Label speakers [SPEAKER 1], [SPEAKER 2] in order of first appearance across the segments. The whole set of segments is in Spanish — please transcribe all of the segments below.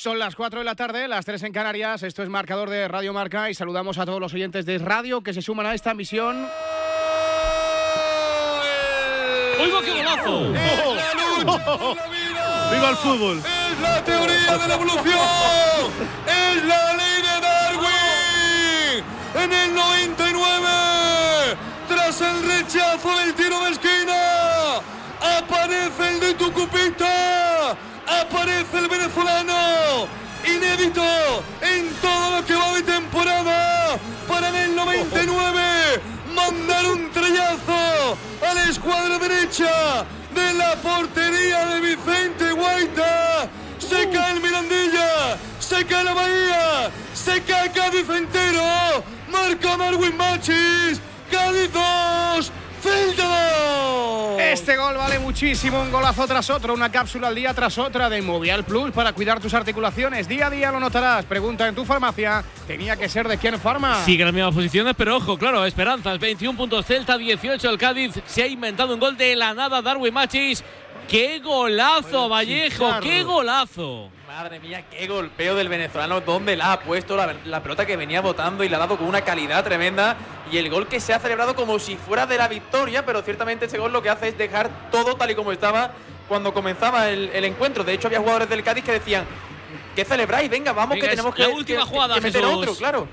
[SPEAKER 1] Son las 4 de la tarde, las 3 en Canarias. Esto es marcador de Radio Marca y saludamos a todos los oyentes de radio que se suman a esta misión.
[SPEAKER 2] ¡Oiga qué golazo!
[SPEAKER 3] ¡Viva el fútbol!
[SPEAKER 4] ¡Es la teoría de la evolución! ¡Es la ley de Darwin! En el 99, tras el rechazo del tiro de esquina, aparece el de Tucupita, aparece el venezolano, inédito en todo lo que va de temporada, para en el 99 mandar un trellazo a la escuadra derecha de la portería de Vicente Guaita. Se cae el Mirandilla, se cae la Bahía, se cae Cádiz entero. Marca Marwin Machis, Cádiz 2, Celta 2.
[SPEAKER 1] Este gol vale muchísimo, un golazo tras otro, una cápsula al día tras otra de Movial Plus para cuidar tus articulaciones. Día a día lo notarás. Pregunta en tu farmacia. Tenía que ser de quién farma.
[SPEAKER 2] Sigue en las mismas posiciones, pero ojo, claro, esperanzas. 21 puntos Celta, 18 el Cádiz. Se ha inventado un gol de la nada Darwin Machis. ¡Qué golazo, Vallejo! ¡Qué golazo!
[SPEAKER 5] Madre mía, qué golpeo del venezolano. ¿Dónde la ha puesto la, la, pelota que venía botando y la ha dado con una calidad tremenda? Y el gol que se ha celebrado como si fuera de la victoria, pero ciertamente ese gol lo que hace es dejar todo tal y como estaba cuando comenzaba el, el encuentro. De hecho, había jugadores del Cádiz que decían: ¿Qué celebráis? Venga, vamos,
[SPEAKER 2] Venga,
[SPEAKER 5] que tenemos
[SPEAKER 2] la
[SPEAKER 5] que,
[SPEAKER 2] última
[SPEAKER 5] que-
[SPEAKER 2] jugada,
[SPEAKER 5] que meter otro, claro.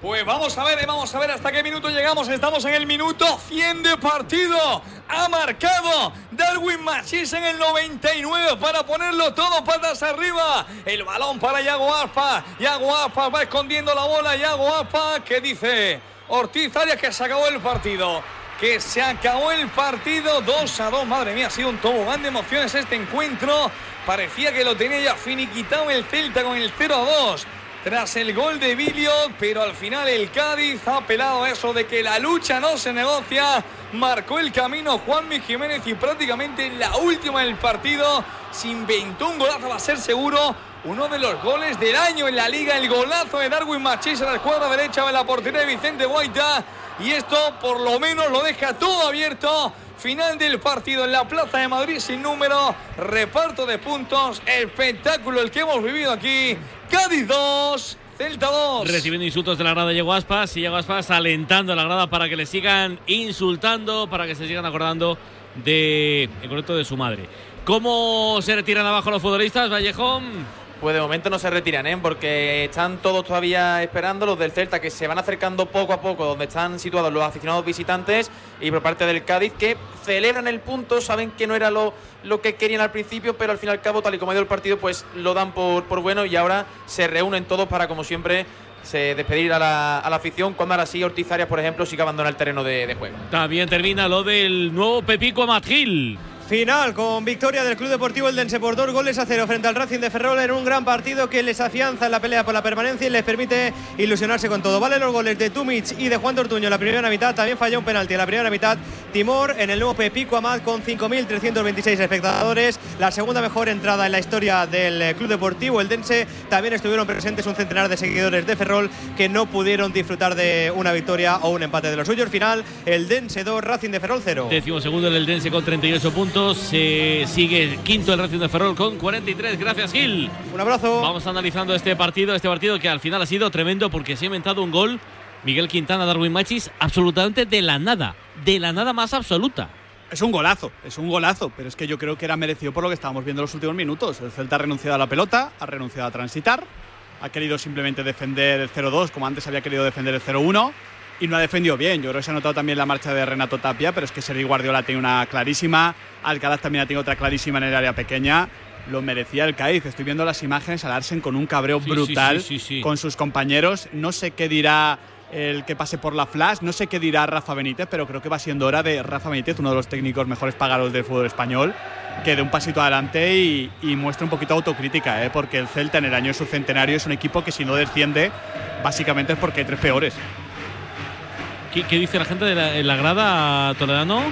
[SPEAKER 4] Pues vamos a ver, eh, vamos a ver hasta qué minuto llegamos. Estamos en el minuto 100 de partido. Ha marcado Darwin Machis en el 99 para ponerlo todo patas arriba. El balón para Yago Aspa. Yago Aspa va escondiendo la bola. Yago Aspa que dice Ortiz Arias que se acabó el partido. Que se acabó el partido 2 a 2. Madre mía, ha sido un tobogán de emociones este encuentro. Parecía que lo tenía ya finiquitado el Celta con el 0 a 2 tras el gol de Bilio, pero al final el Cádiz ha apelado a eso de que la lucha no se negocia. Marcó el camino Juanmi Jiménez y prácticamente en la última del partido se inventó un golazo, va a ser seguro. Uno de los goles del año en la liga, el golazo de Darwin Machís a la escuadra derecha de la portería de Vicente Guaita. Y esto por lo menos lo deja todo abierto. Final del partido en la Plaza de Madrid sin número, reparto de puntos, espectáculo el que hemos vivido aquí. Cádiz 2, Celta 2.
[SPEAKER 2] Recibiendo insultos de la grada Diego Aspas y Diego Aspas alentando a la grada para que le sigan insultando, para que se sigan acordando de, de su madre. ¿Cómo se retiran abajo los futbolistas, Vallejón?
[SPEAKER 5] Pues de momento no se retiran, ¿eh? porque están todos todavía esperando los del Celta que se van acercando poco a poco donde están situados los aficionados visitantes y por parte del Cádiz que celebran el punto, saben que no era lo, lo que querían al principio, pero al fin y al cabo, tal y como ha ido el partido, pues lo dan por, por bueno y ahora se reúnen todos para, como siempre, se despedir a la, a la afición cuando ahora sí Ortiz Arias, por ejemplo, sí que abandona el terreno de, de juego.
[SPEAKER 2] También termina lo del nuevo Pepico Amat Gil.
[SPEAKER 6] Final con victoria del Club Deportivo Eldense por dos goles a cero frente al Racing de Ferrol en un gran partido que les afianza en la pelea por la permanencia y les permite ilusionarse con todo. Vale los goles de Tumic y de Juan Tortuño en la primera mitad. También falló un penalti en la primera mitad. Timor en el nuevo Pepico Amat con 5.326 espectadores. La segunda mejor entrada en la historia del Club Deportivo Eldense. También estuvieron presentes un centenar de seguidores de Ferrol que no pudieron disfrutar de una victoria o un empate de los suyos. Final, Eldense 2, Racing de Ferrol 0.
[SPEAKER 2] Décimo segundo el Eldense con 38 puntos. Se sigue quinto el Racing de Ferrol con 43. Gracias, Gil.
[SPEAKER 6] Un abrazo.
[SPEAKER 2] Vamos analizando este partido, este partido que al final ha sido tremendo porque se ha inventado un gol. Miguel Quintana, Darwin Machis, absolutamente de la nada, de la nada más absoluta.
[SPEAKER 3] Es un golazo, es un golazo, pero es que yo creo que era merecido por lo que estábamos viendo en los últimos minutos. El Celta ha renunciado a la pelota, ha renunciado a transitar, ha querido simplemente defender el 0-2 como antes había querido defender el 0-1 y no ha defendido bien. Yo creo que se ha notado también la marcha de Renato Tapia, pero es que Sergi Guardiola tiene una clarísima, Alcaraz también ha tenido otra clarísima en el área pequeña. Lo merecía el Cádiz. Estoy viendo las imágenes al Arsen con un cabreo
[SPEAKER 2] Sí,
[SPEAKER 3] brutal
[SPEAKER 2] sí, sí, sí.
[SPEAKER 3] con sus compañeros. No sé qué dirá el que pase por la flash. No sé qué dirá Rafa Benítez, pero creo que va siendo hora de Rafa Benítez, uno de los técnicos mejores pagados del fútbol español, que dé un pasito adelante y, y muestre un poquito de autocrítica, ¿eh? porque el Celta en el año de su centenario es un equipo que si no desciende, básicamente es porque hay tres peores.
[SPEAKER 2] ¿Qué, qué dice la gente de la, en la grada, Toledano?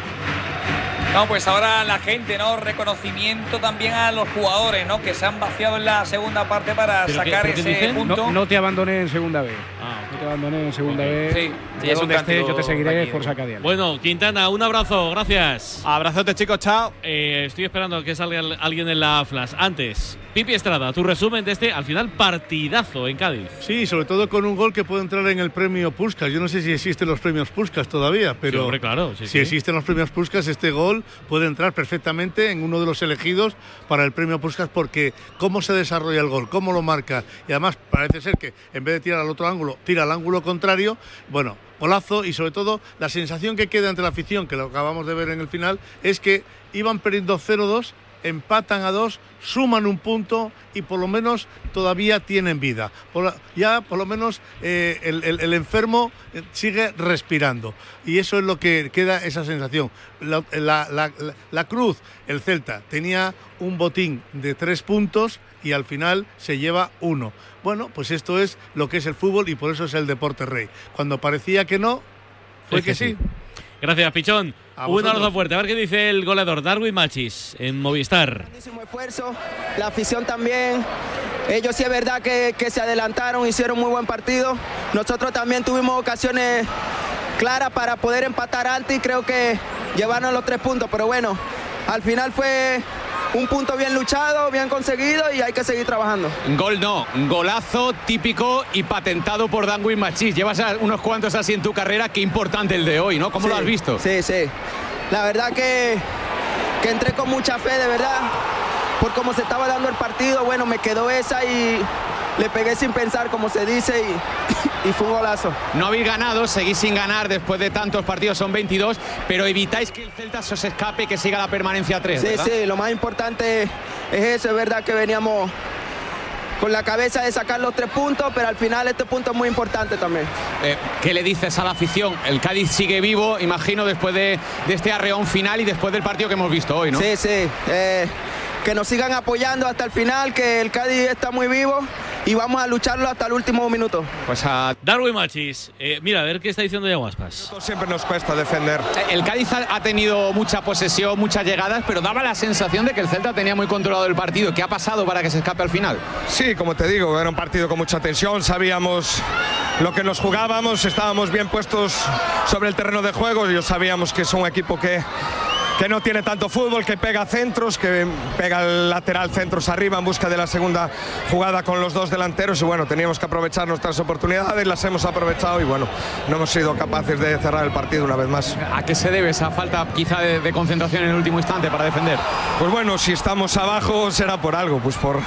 [SPEAKER 7] No, pues ahora la gente, ¿no? Reconocimiento también a los jugadores, ¿no? Que se han vaciado en la segunda parte para
[SPEAKER 2] ¿Pero qué-
[SPEAKER 7] sacar
[SPEAKER 2] qué
[SPEAKER 7] ese punto.
[SPEAKER 1] No, no te abandoné en segunda vez.
[SPEAKER 2] Ah,
[SPEAKER 1] No te abandoné en segunda vez.
[SPEAKER 7] Sí,
[SPEAKER 5] es
[SPEAKER 1] donde estés, yo te seguiré. Forza Cadial.
[SPEAKER 2] Bueno, Quintana, un abrazo, gracias.
[SPEAKER 3] Abrazote, chicos, chao.
[SPEAKER 2] Eh, estoy esperando a que salga alguien en la flash. Antes, Pipi Estrada, tu resumen de este, al final, partidazo en Cádiz.
[SPEAKER 8] Sí, sobre todo con un gol que puede entrar en el premio Puskas. Yo no sé si existen los premios Puskas todavía, pero
[SPEAKER 2] Sí, hombre, claro, sí,
[SPEAKER 8] si
[SPEAKER 2] sí.
[SPEAKER 8] existen los premios Puskas, este gol puede entrar perfectamente en uno de los elegidos para el premio Puskas porque cómo se desarrolla el gol, cómo lo marca y además parece ser que en vez de tirar al otro ángulo, tira al ángulo contrario. Bueno, golazo y sobre todo la sensación que queda entre la afición, que lo acabamos de ver en el final, es que iban perdiendo 0-2 empatan a dos, suman un punto y por lo menos todavía tienen vida. Por ya por lo menos eh, el, el- el enfermo eh, sigue respirando y eso es lo que queda esa sensación. La, la- la- la- la Cruz, el Celta, tenía un botín de tres puntos y al final se lleva uno. Bueno, pues esto es lo que es el fútbol y por eso es el deporte rey. Cuando parecía que no, fue
[SPEAKER 2] Es
[SPEAKER 8] que,
[SPEAKER 2] que
[SPEAKER 8] sí.
[SPEAKER 2] sí. Gracias, Pichón.
[SPEAKER 8] A
[SPEAKER 2] Un abrazo fuerte. A ver qué dice el goleador Darwin Machis en Movistar.
[SPEAKER 9] Muchísimo esfuerzo, la afición también. Ellos sí es verdad que, que se adelantaron, hicieron muy buen partido. Nosotros también tuvimos ocasiones claras para poder empatar antes y creo que llevarnos los tres puntos. Pero bueno, al final fue un punto bien luchado, bien conseguido y hay que seguir trabajando.
[SPEAKER 10] Gol no, golazo típico y patentado por Danwin Machís. Llevas unos cuantos así en tu carrera, qué importante el de hoy, ¿no? ¿Cómo lo has visto?
[SPEAKER 9] Sí, sí. La verdad que, que entré con mucha fe, de verdad. Por cómo se estaba dando el partido, bueno, me quedó esa y le pegué sin pensar, como se dice, y, y fue un golazo.
[SPEAKER 10] No habéis ganado, seguís sin ganar después de tantos partidos, son 22, pero evitáis que el Celta se os escape y que siga la permanencia a 3.
[SPEAKER 9] Sí, sí, lo más importante es eso, es verdad que veníamos con la cabeza de sacar los tres puntos, pero al final este punto es muy importante también.
[SPEAKER 10] Eh, ¿Qué le dices a la afición? El Cádiz sigue vivo, imagino, después de, de este arreón final y después del partido que hemos visto hoy, ¿no?
[SPEAKER 9] Sí, sí. eh, que nos sigan apoyando hasta el final, que el Cádiz está muy vivo y vamos a lucharlo hasta el último minuto.
[SPEAKER 10] Pues a
[SPEAKER 2] Darwin Machis. Eh, mira, a ver qué está diciendo Yaguaspas.
[SPEAKER 11] Siempre nos cuesta defender.
[SPEAKER 10] El Cádiz ha ha tenido mucha posesión, muchas llegadas, pero daba la sensación de que el Celta tenía muy controlado el partido. ¿Qué ha pasado para que se escape al final?
[SPEAKER 11] Sí, como te digo, era un partido con mucha tensión, sabíamos lo que nos jugábamos, estábamos bien puestos sobre el terreno de juego, y sabíamos que es un equipo que, que no tiene tanto fútbol, que pega centros, que pega el lateral centros arriba en busca de la segunda jugada con los dos delanteros y bueno, teníamos que aprovechar nuestras oportunidades, las hemos aprovechado y bueno, no hemos sido capaces de cerrar el partido una vez más.
[SPEAKER 10] ¿A qué se debe esa falta quizá de, de concentración en el último instante para defender?
[SPEAKER 11] Pues bueno, si estamos abajo será por algo, pues por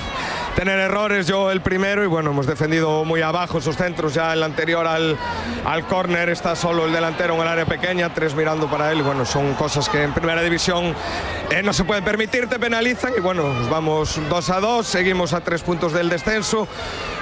[SPEAKER 11] tener errores, yo el primero y bueno, hemos defendido muy abajo esos centros, ya el anterior al, al córner está solo el delantero en el área pequeña, tres mirando para él y bueno, son cosas que en primera división eh, no se pueden permitir, te penalizan y bueno, vamos 2 a 2, seguimos a tres puntos del descenso,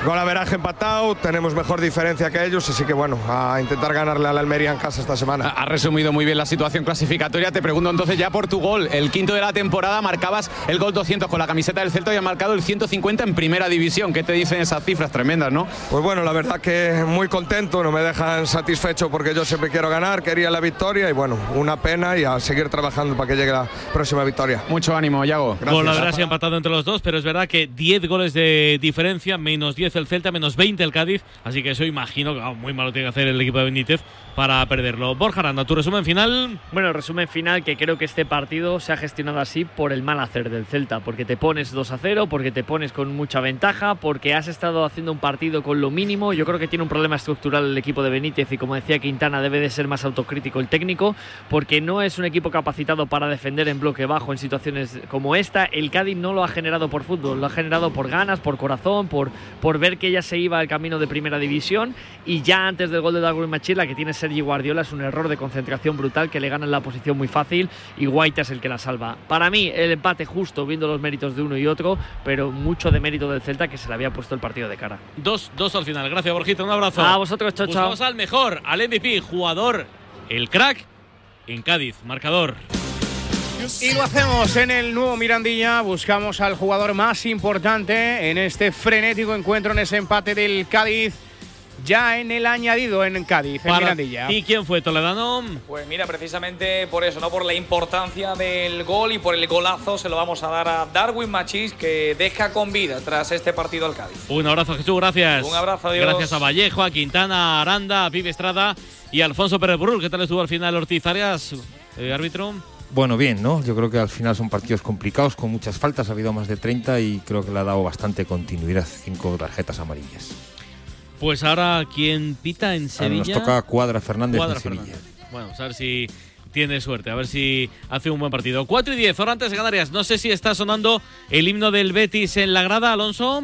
[SPEAKER 11] gol averaje empatado, tenemos mejor diferencia que ellos, así que bueno, a intentar ganarle a la Almería en casa esta semana.
[SPEAKER 10] Ha resumido muy bien la situación clasificatoria. Te pregunto entonces ya por tu gol. El quinto de la temporada marcabas el gol 200 con la camiseta del Celta y has marcado el 150 en primera división. ¿Qué te dicen esas cifras tremendas, no?
[SPEAKER 11] Pues bueno, la verdad que muy contento, no me dejan satisfecho porque yo siempre quiero ganar, quería la victoria y bueno, una pena y a seguir trabajando para que llegue la próxima victoria.
[SPEAKER 10] Mucho ánimo, Yago.
[SPEAKER 2] Gol la verdad se ha empatado entre los dos, pero es verdad que 10 goles de diferencia, menos 10 el Celta, menos 20 el Cádiz, así que eso imagino que vamos, muy malo tiene que hacer el equipo de Benítez para perderlo. Borja Aranda, tu resumen final.
[SPEAKER 12] Bueno, resumen final que creo que este partido se ha gestionado así por el mal hacer del Celta, porque te pones 2 a 0, porque te pones con mucha ventaja, porque has estado haciendo un partido con lo mínimo. Yo creo que tiene un problema estructural el equipo de Benítez y como decía Quintana debe de ser más autocrítico el técnico, porque no es un equipo capacitado para defender en bloque bajo en situaciones como esta. El Cádiz no lo ha generado por fútbol, lo ha generado por ganas, por corazón, por, por ver que ya se iba al camino de primera división y ya antes del gol de Darwin Machila que tiene Sergi Guardiola es un error de concentración brutal que le ganan la posición muy fácil y Guaita es el que la salva. Para mí el empate justo viendo los méritos de uno y otro, pero mucho de mérito del Celta que se le había puesto el partido de cara.
[SPEAKER 2] Dos, dos al final. Gracias, Borjita. Un abrazo.
[SPEAKER 12] A vosotros, chao, chao.
[SPEAKER 2] Buscamos al mejor, al MVP, jugador, el crack en Cádiz. Marcador.
[SPEAKER 1] Y lo hacemos en el nuevo Mirandilla. Buscamos al jugador más importante en este frenético encuentro, en ese empate del Cádiz. Ya en el añadido en Cádiz, en Mirandilla.
[SPEAKER 2] ti, quién fue Toledano?
[SPEAKER 7] Pues mira, precisamente por eso, ¿no? Por la importancia del gol y por el golazo se lo vamos a dar a Darwin Machís, que deja con vida tras este partido al Cádiz.
[SPEAKER 2] Un abrazo, Jesús, gracias.
[SPEAKER 7] Un abrazo, adiós.
[SPEAKER 2] Gracias a Vallejo, a Quintana, a Aranda, a Pibe Estrada y a Alfonso Pérez Burrul. ¿Qué tal estuvo al final Ortiz Arias, eh, árbitro?
[SPEAKER 13] Bueno, bien, ¿no? Yo creo que al final son partidos complicados, con muchas faltas, ha habido más de 30 y creo que le ha dado bastante continuidad, cinco tarjetas amarillas.
[SPEAKER 2] Pues ahora, ¿quién pita en
[SPEAKER 13] Ahora
[SPEAKER 2] Sevilla?
[SPEAKER 13] nos toca Cuadra Fernández
[SPEAKER 2] Cuadra
[SPEAKER 13] de Sevilla.
[SPEAKER 2] Fernández. Bueno, pues a ver si tiene suerte, a ver si hace un buen partido. 4 y 10, ahora antes de Canarias. No sé si está sonando el himno del Betis en la grada, Alonso.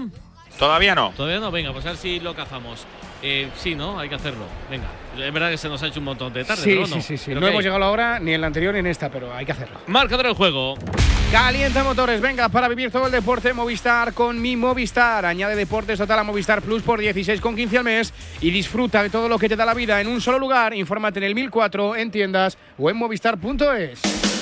[SPEAKER 14] Todavía no.
[SPEAKER 2] Todavía no, venga, pues a ver si lo cazamos. Eh, sí, ¿no? Hay que hacerlo. Venga. Es verdad que se nos ha hecho un montón de tarde,
[SPEAKER 1] Sí,
[SPEAKER 2] ¿no?
[SPEAKER 1] sí, sí, sí.
[SPEAKER 2] Pero
[SPEAKER 1] No
[SPEAKER 2] ¿qué
[SPEAKER 1] hemos llegado ahora ni en la anterior ni en esta, pero hay que hacerlo.
[SPEAKER 2] Marcador del juego.
[SPEAKER 1] Calienta motores, venga, para vivir todo el deporte Movistar con mi Movistar. Añade deportes total a Movistar Plus por 16,15 al mes y disfruta de todo lo que te da la vida en un solo lugar. Infórmate en el 1004, en tiendas o en movistar.es.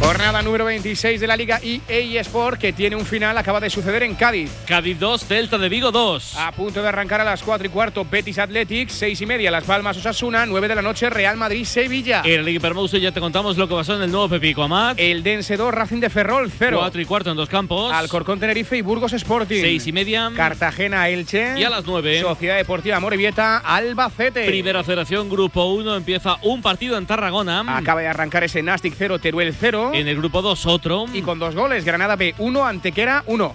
[SPEAKER 1] Jornada número 26 de la Liga EA Sport que tiene un final, acaba de suceder en Cádiz.
[SPEAKER 2] Cádiz 2, Delta de Vigo 2.
[SPEAKER 1] A punto de arrancar a las 4 y cuarto, Betis Athletics, 6 y media, Las Palmas Osasuna, 9 de la noche, Real Madrid Sevilla.
[SPEAKER 2] En la Liga ya te contamos lo que pasó en el nuevo Pepico Amat.
[SPEAKER 1] El Dense 2, Racing de Ferrol 0.
[SPEAKER 2] 4 y cuarto en dos campos.
[SPEAKER 1] Alcorcón Tenerife y Burgos Sporting.
[SPEAKER 2] 6 y media.
[SPEAKER 1] Cartagena Elche.
[SPEAKER 2] Y a las 9.
[SPEAKER 1] Sociedad Deportiva Morevieta Albacete.
[SPEAKER 2] Primera Federación Grupo 1 empieza un partido en Tarragona.
[SPEAKER 1] Acaba de arrancar ese Nastic 0, Teruel 0.
[SPEAKER 2] En el grupo 2 otro.
[SPEAKER 1] Y con dos goles, Granada B 1, Antequera 1.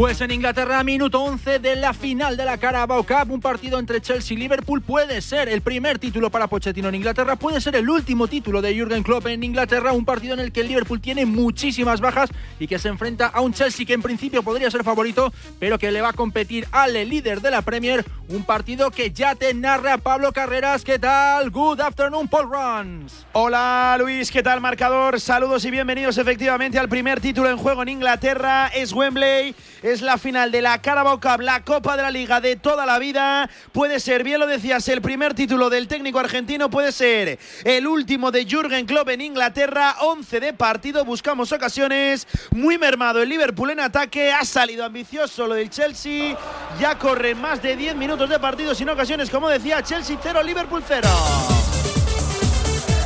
[SPEAKER 15] Pues en Inglaterra, minuto 11 de la final de la Carabao Cup, un partido entre Chelsea y Liverpool puede ser el primer título para Pochettino en Inglaterra, puede ser el último título de Jürgen Klopp en Inglaterra, un partido en el que Liverpool tiene muchísimas bajas y que se enfrenta a un Chelsea que en principio podría ser favorito, pero que le va a competir al líder de la Premier, un partido que ya te narra Pablo Carreras. ¿Qué tal? Good afternoon, Paul Runs.
[SPEAKER 16] Hola Luis, ¿qué tal marcador? Saludos y bienvenidos efectivamente al primer título en juego en Inglaterra. Es Wembley, es la final de la Carabao Cup, la Copa de la Liga de toda la vida. Puede ser, bien lo decías, el primer título del técnico argentino, puede ser el último de Jürgen Klopp en Inglaterra. 11 de partido, buscamos ocasiones. Muy mermado el Liverpool en ataque, ha salido ambicioso lo del Chelsea. Ya corren más de 10 minutos de partido sin ocasiones, como decía, Chelsea 0, Liverpool 0.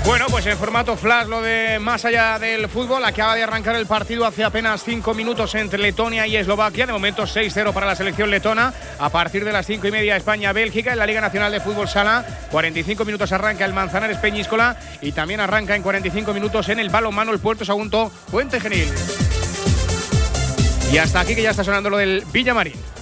[SPEAKER 1] Bueno, pues en formato flash, lo de más allá del fútbol, acaba de arrancar el partido hace apenas 5 minutos entre Letonia y Eslovaquia. De momento 6-0 para la selección letona. A partir de las 5 y media, España-Bélgica en la Liga Nacional de Fútbol Sala. 45 minutos arranca el Manzanares Peñíscola y también arranca en 45 minutos en el balonmano el Puerto Sagunto Puente Genil. Y hasta aquí que ya está sonando lo del Villamarín.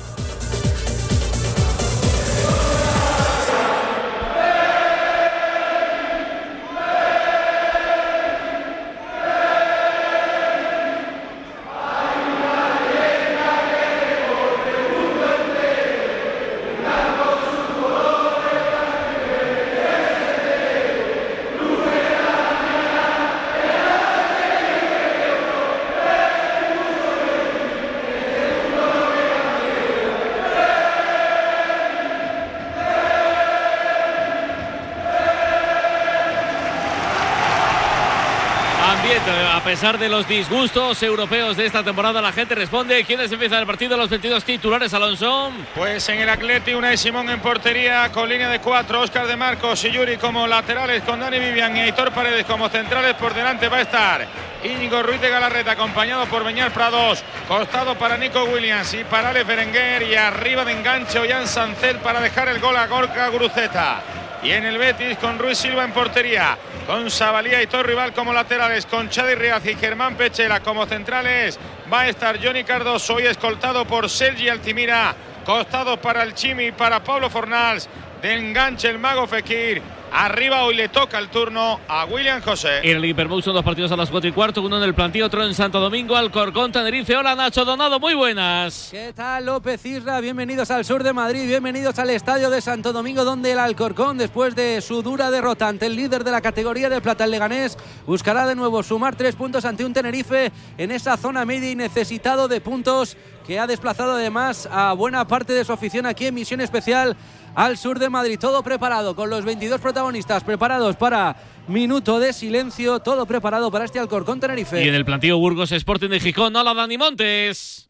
[SPEAKER 2] Pesar de los disgustos europeos de esta temporada, la gente responde. ¿Quiénes empiezan el partido? Los 22 titulares, Alonso.
[SPEAKER 14] Pues en el Atleti, una de Simón en portería con línea de cuatro, Oscar de Marcos y Yuri como laterales, con Dani Vivian y Aitor Paredes como centrales. Por delante va a estar Íñigo Ruiz de Galarreta, acompañado por Beñar Prados. Costado para Nico Williams y para Alex Berenguer. Y arriba de enganche Ollán Sancet para dejar el gol a Gorka Guruceta. Y en el Betis con Ruiz Silva en portería, con Sabalía y Torrival como laterales, con Chadi Riaz y Germán Pechela como centrales. Va a estar Johnny Cardoso y escoltado por Sergi Altimira. Costado para el Chimi para Pablo Fornals. De enganche el mago Fekir. Arriba hoy le toca el turno a William José.
[SPEAKER 2] En el Hiperbox son dos partidos a las 4 y cuarto, uno en el plantío, otro en Santo Domingo, Alcorcón, Tenerife. Hola Nacho Donado, muy buenas.
[SPEAKER 17] ¿Qué tal López Isra? Bienvenidos al sur de Madrid, bienvenidos al estadio de Santo Domingo donde el Alcorcón después de su dura derrota ante el líder de la categoría de plata el Leganés buscará de nuevo sumar tres puntos ante un Tenerife en esa zona media y necesitado de puntos que ha desplazado además a buena parte de su afición aquí en misión especial al sur de Madrid. Todo preparado con los 22 protagonistas preparados para minuto de silencio, todo preparado para este Alcorcón Tenerife.
[SPEAKER 2] Y en el plantío Burgos Sporting de Gijón, hola Dani Montes.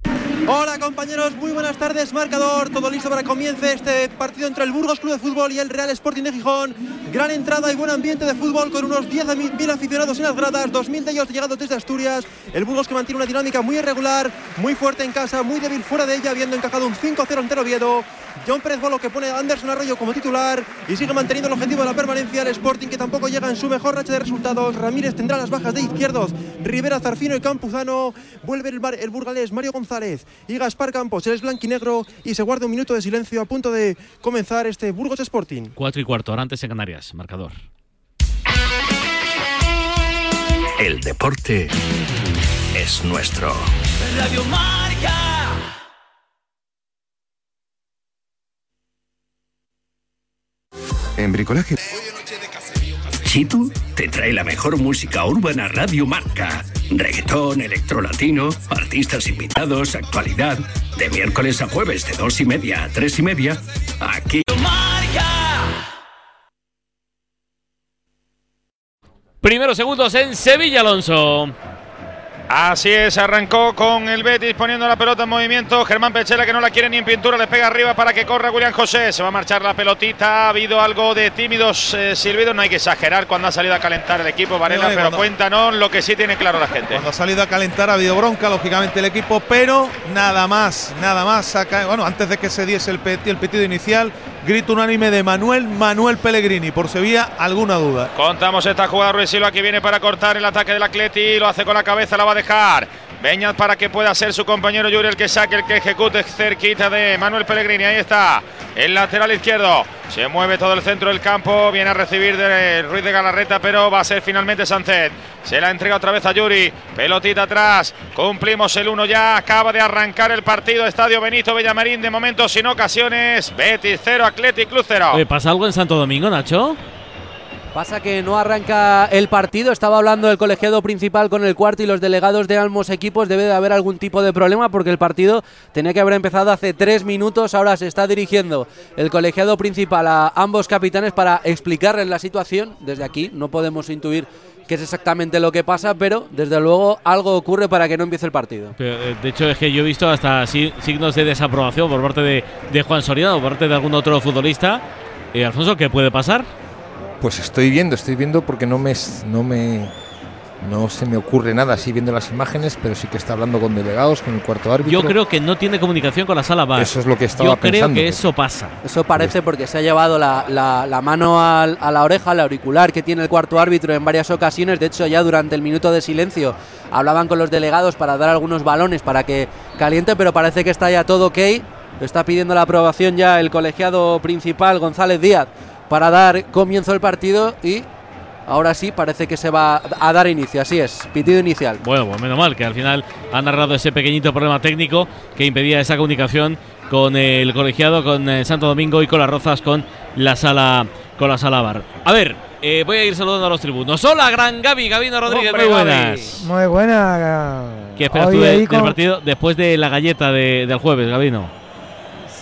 [SPEAKER 6] Hola compañeros, muy buenas tardes, marcador, todo listo para que comience este partido entre el Burgos Club de Fútbol y el Real Sporting de Gijón. Gran entrada y buen ambiente de fútbol con unos 10.000 aficionados en las gradas, 2.000 de ellos llegados desde Asturias. El Burgos que mantiene una dinámica muy irregular, muy fuerte en casa, muy débil fuera de ella, habiendo encajado un 5-0 ante Oviedo.
[SPEAKER 18] John Pérez Bolo que pone a Anderson Arroyo como titular y sigue manteniendo el objetivo de la permanencia. El Sporting que tampoco llega en su mejor racha de resultados. Ramírez tendrá las bajas de izquierdos. Rivera, Zarfino y Campuzano. Vuelve el, bar- el burgalés Mario González y Gaspar Campos. Él es blanquinegro y se guarda un minuto de silencio a punto de comenzar este Burgos Sporting.
[SPEAKER 2] Cuatro y cuarto, ahora antes en Canarias, marcador.
[SPEAKER 19] El deporte es nuestro.
[SPEAKER 20] Radio Marca.
[SPEAKER 19] En bricolaje. Chitu te trae la mejor música urbana Radio Marca. Reggaetón, electrolatino, artistas invitados, actualidad. De miércoles a jueves de dos y media a tres y media. Aquí.
[SPEAKER 2] Primeros segundos en Sevilla, Alonso.
[SPEAKER 14] Así es, arrancó con el Betis poniendo la pelota en movimiento. Germán Pechela que no la quiere ni en pintura, le pega arriba para que corra William José. Se va a marchar la pelotita. Ha habido algo de tímidos eh, silbidos. No hay que exagerar cuando ha salido a calentar el equipo Varela, pero
[SPEAKER 21] cuando-
[SPEAKER 14] cuéntanos lo que sí tiene claro la gente.
[SPEAKER 21] Cuando ha salido a calentar ha habido bronca, lógicamente, el equipo, pero nada más, nada más. Saca, bueno, antes de que se diese el, peti- el pedido inicial, grito unánime de Manuel, Manuel Pellegrini, por había alguna duda.
[SPEAKER 14] Contamos esta jugada Ruiz Silva que viene para cortar el ataque del Atleti, lo hace con la cabeza, la va a dejar. Beñat para que pueda ser su compañero Yuri el que saque, el que ejecute cerquita de Manuel Pellegrini. Ahí está, el lateral izquierdo. Se mueve todo el centro del campo, viene a recibir de Ruiz de Galarreta, pero va a ser finalmente Sánchez. Se la entrega otra vez a Yuri, pelotita atrás, cumplimos el uno ya, acaba de arrancar el partido, Estadio Benito Villamarín, de momento sin ocasiones, Betis 0, Athletic Club 0.
[SPEAKER 2] Oye, ¿Pasa algo en Santo Domingo, Nacho?
[SPEAKER 17] Pasa que no arranca el partido. Estaba hablando el colegiado principal con el cuarto y los delegados de ambos equipos. Debe de haber algún tipo de problema porque el partido tenía que haber empezado hace tres minutos. Ahora se está dirigiendo el colegiado principal a ambos capitanes para explicarles la situación. Desde aquí no podemos intuir qué es exactamente lo que pasa, pero desde luego algo ocurre para que no empiece el partido.
[SPEAKER 2] Eh, de hecho, es que yo he visto hasta si- signos de desaprobación por parte de, de Juan Soriano, por parte de algún otro futbolista. Eh, Alfonso, ¿qué puede pasar?
[SPEAKER 13] Pues estoy viendo, estoy viendo porque no me, no me, no se me ocurre nada así viendo las imágenes, pero sí que está hablando con delegados, con el cuarto árbitro.
[SPEAKER 2] Yo creo que no tiene comunicación con la sala VAR.
[SPEAKER 13] Eso es lo que estaba
[SPEAKER 2] Yo creo
[SPEAKER 13] pensando.
[SPEAKER 2] que eso pasa.
[SPEAKER 17] Eso parece porque se ha llevado la, la- la mano a la oreja, al auricular que tiene el cuarto árbitro en varias ocasiones. De hecho, ya durante el minuto de silencio hablaban con los delegados para dar algunos balones para que caliente, pero parece que está ya todo ok. Está pidiendo la aprobación ya el colegiado principal, González Díaz, para dar comienzo al partido y ahora sí parece que se va a dar inicio. Así es, pitido inicial.
[SPEAKER 2] Bueno, pues menos mal que al final han narrado ese pequeñito problema técnico que impedía esa comunicación con el colegiado, con eh, Santo Domingo y con las Rozas con la sala con la sala VAR. A ver, eh, voy a ir saludando a los tribunos. Hola, gran Gaby, Gabino Rodríguez, muy buenas.
[SPEAKER 22] Muy buena.
[SPEAKER 2] ¿Qué esperas
[SPEAKER 22] Hoy
[SPEAKER 2] tú de- del
[SPEAKER 22] con-
[SPEAKER 2] partido después de la galleta de- del jueves, Gabino?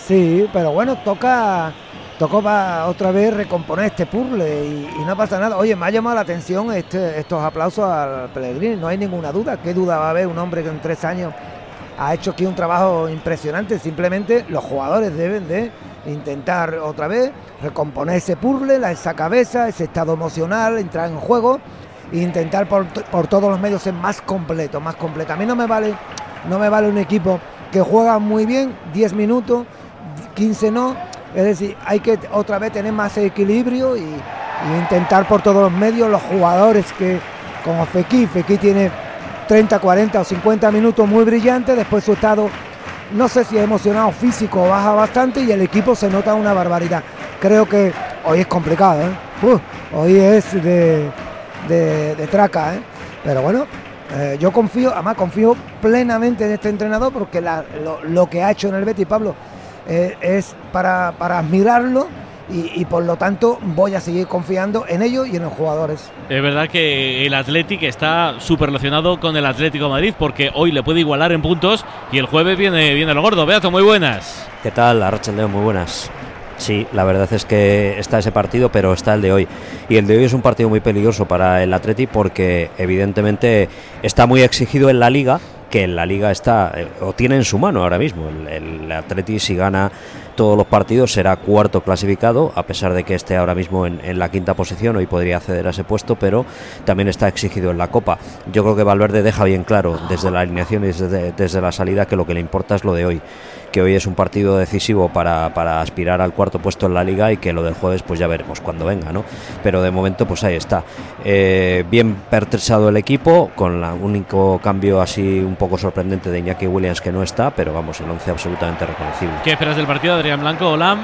[SPEAKER 22] Sí, pero bueno, toca, tocó va otra vez recomponer este puzzle y, no pasa nada. Oye, me ha llamado la atención este- estos aplausos al Pellegrini, no hay ninguna duda. ¿Qué duda va a haber un hombre que en tres años ha hecho aquí un trabajo impresionante? Simplemente los jugadores deben de intentar otra vez recomponer ese puzzle, esa cabeza, ese estado emocional, entrar en juego e intentar por, por todos los medios ser más completo, más completo. A mí no me vale, no me vale un equipo que juega muy bien, 10 minutos, 15 no. Es decir, hay que otra vez tener más equilibrio y, intentar por todos los medios los jugadores que, como Fekir, Fekir tiene 30, 40 o 50 minutos muy brillantes, después su estado, no sé si emocionado físico baja bastante y el equipo se nota una barbaridad. Creo que hoy es complicado, ¿eh? Hoy es de, traca, ¿eh? Pero bueno, eh, yo confío, además confío plenamente en este entrenador porque lo, lo que ha hecho en el Betis, Pablo, eh, es para, para admirarlo y, y por lo tanto voy a seguir confiando en ellos y en los jugadores.
[SPEAKER 2] Es verdad que el Athletic está súper relacionado con el Atlético de Madrid porque hoy le puede igualar en puntos y el jueves viene, viene lo gordo. Beato, muy buenas.
[SPEAKER 23] ¿Qué tal, Arrachandeo? Muy buenas. Sí, la verdad es que está ese partido, pero está el de hoy. Y el de hoy es un partido muy peligroso para el Atleti porque evidentemente está muy exigido en la liga, que la liga está eh, o tiene en su mano ahora mismo. El, el Atleti si gana todos los partidos será cuarto clasificado, a pesar de que esté ahora mismo en, en la quinta posición, hoy podría acceder a ese puesto, pero también está exigido en la Copa. Yo creo que Valverde deja bien claro desde la alineación y desde, desde la salida que lo que le importa es lo de hoy que hoy es un partido decisivo para, para, aspirar al cuarto puesto en la liga y que lo del jueves pues ya veremos cuando venga, ¿no? Pero de momento pues ahí está. Eh, bien pertresado el equipo, con el único cambio así un poco sorprendente de Iñaki Williams que no está, pero vamos, el once absolutamente reconocible.
[SPEAKER 2] ¿Qué esperas del partido, Adrián Blanco? Hola.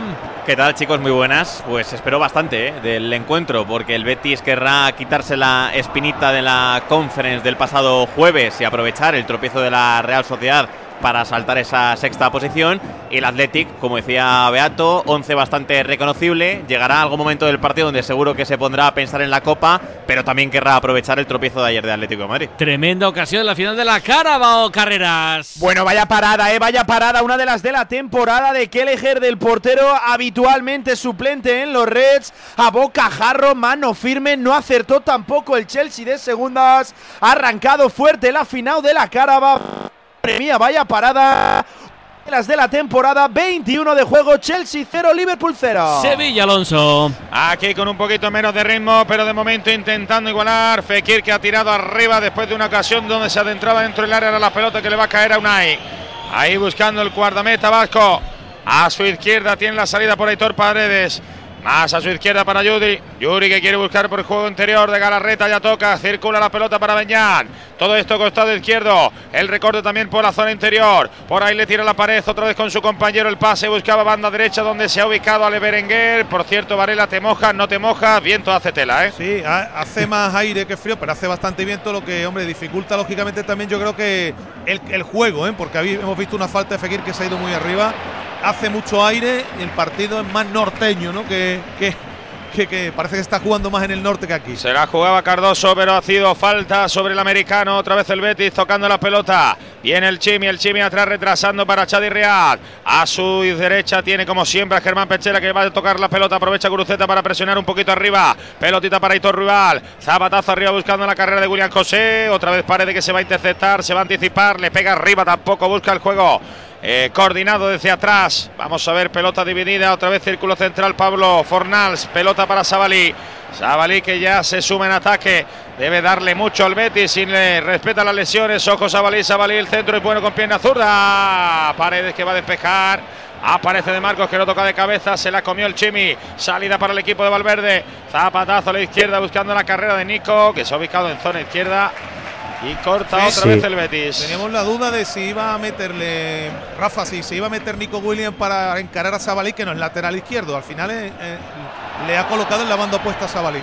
[SPEAKER 24] ¿Qué tal chicos? Muy buenas. Pues espero bastante ¿eh? del encuentro, porque el Betis querrá quitarse la espinita de la conference del pasado jueves y aprovechar el tropiezo de la Real Sociedad para saltar esa sexta posición. Y el Athletic, como decía Beato, 11 bastante reconocible. Llegará algún momento del partido donde seguro que se pondrá a pensar en la Copa, pero también querrá aprovechar el tropiezo de ayer de Atlético de Madrid.
[SPEAKER 2] Tremenda ocasión en la final de la Carabao Carreras.
[SPEAKER 16] Bueno, vaya parada, eh, vaya parada, una de las de la temporada de Kelleher del portero habitualmente suplente en los Reds. A boca jarro, mano firme, no acertó tampoco el Chelsea de segundas. Ha arrancado fuerte la final de la Carabao. Madre mía, vaya parada. Las de la temporada 21 de juego, Chelsea 0, Liverpool 0.
[SPEAKER 2] Sevilla Alonso.
[SPEAKER 14] Aquí con un poquito menos de ritmo, pero de momento intentando igualar. Fekir que ha tirado arriba después de una ocasión donde se adentraba dentro del área. Era la pelota que le va a caer a Unai. Ahí buscando el guardameta vasco. A su izquierda tiene la salida por Aitor Paredes. Más a su izquierda para Yuri. Yuri que quiere buscar por el juego interior de Galarreta. Ya toca. Circula la pelota para Beñán. Todo esto costado izquierdo. El recorte también por la zona interior. Por ahí le tira la pared otra vez con su compañero. El pase buscaba banda derecha donde se ha ubicado Ale Berenguer. Por cierto, Varela, te moja, no te moja. Viento hace tela, ¿eh?
[SPEAKER 21] Sí, hace más aire que frío, pero hace bastante viento. Lo que, hombre, dificulta lógicamente también yo creo que el, el juego, ¿eh? Porque hemos visto una falta de Fekir que se ha ido muy arriba hace mucho aire y el partido es más norteño, ¿no? Que, que, que, parece que está jugando más en el norte que aquí.
[SPEAKER 14] Se la jugaba Cardoso, pero ha sido falta sobre el americano. Otra vez el Betis tocando la pelota. Viene el Chimi, el Chimi atrás retrasando para Chadi Real. A su derecha tiene como siempre a Germán Pechera que va a tocar la pelota. Aprovecha Cruceta para presionar un poquito arriba. Pelotita para Hitor Rival. Zapatazo arriba buscando la carrera de William José. Otra vez parece que se va a interceptar, se va a anticipar. Le pega arriba, tampoco busca el juego. Eh, coordinado desde atrás. Vamos a ver, pelota dividida. Otra vez círculo central Pablo Fornals. Pelota para Sabalí. Sabalí que ya se suma en ataque. Debe darle mucho al Betis si le respeta las lesiones. Ojo Sabalí, Sabalí el centro y bueno con pierna zurda. Paredes que va a despejar. Aparece de Marcos que no toca de cabeza. Se la comió el Chimi. Salida para el equipo de Valverde. Zapatazo a la izquierda buscando la carrera de Nico que se ha ubicado en zona izquierda. Y corta sí, otra sí. vez el Betis.
[SPEAKER 21] Teníamos la duda de si iba a meterle Rafa, si se iba a meter Nico Williams para encarar a Sabalí, que no es lateral izquierdo. Al final eh, eh, le ha colocado en la banda opuesta a Sabalí.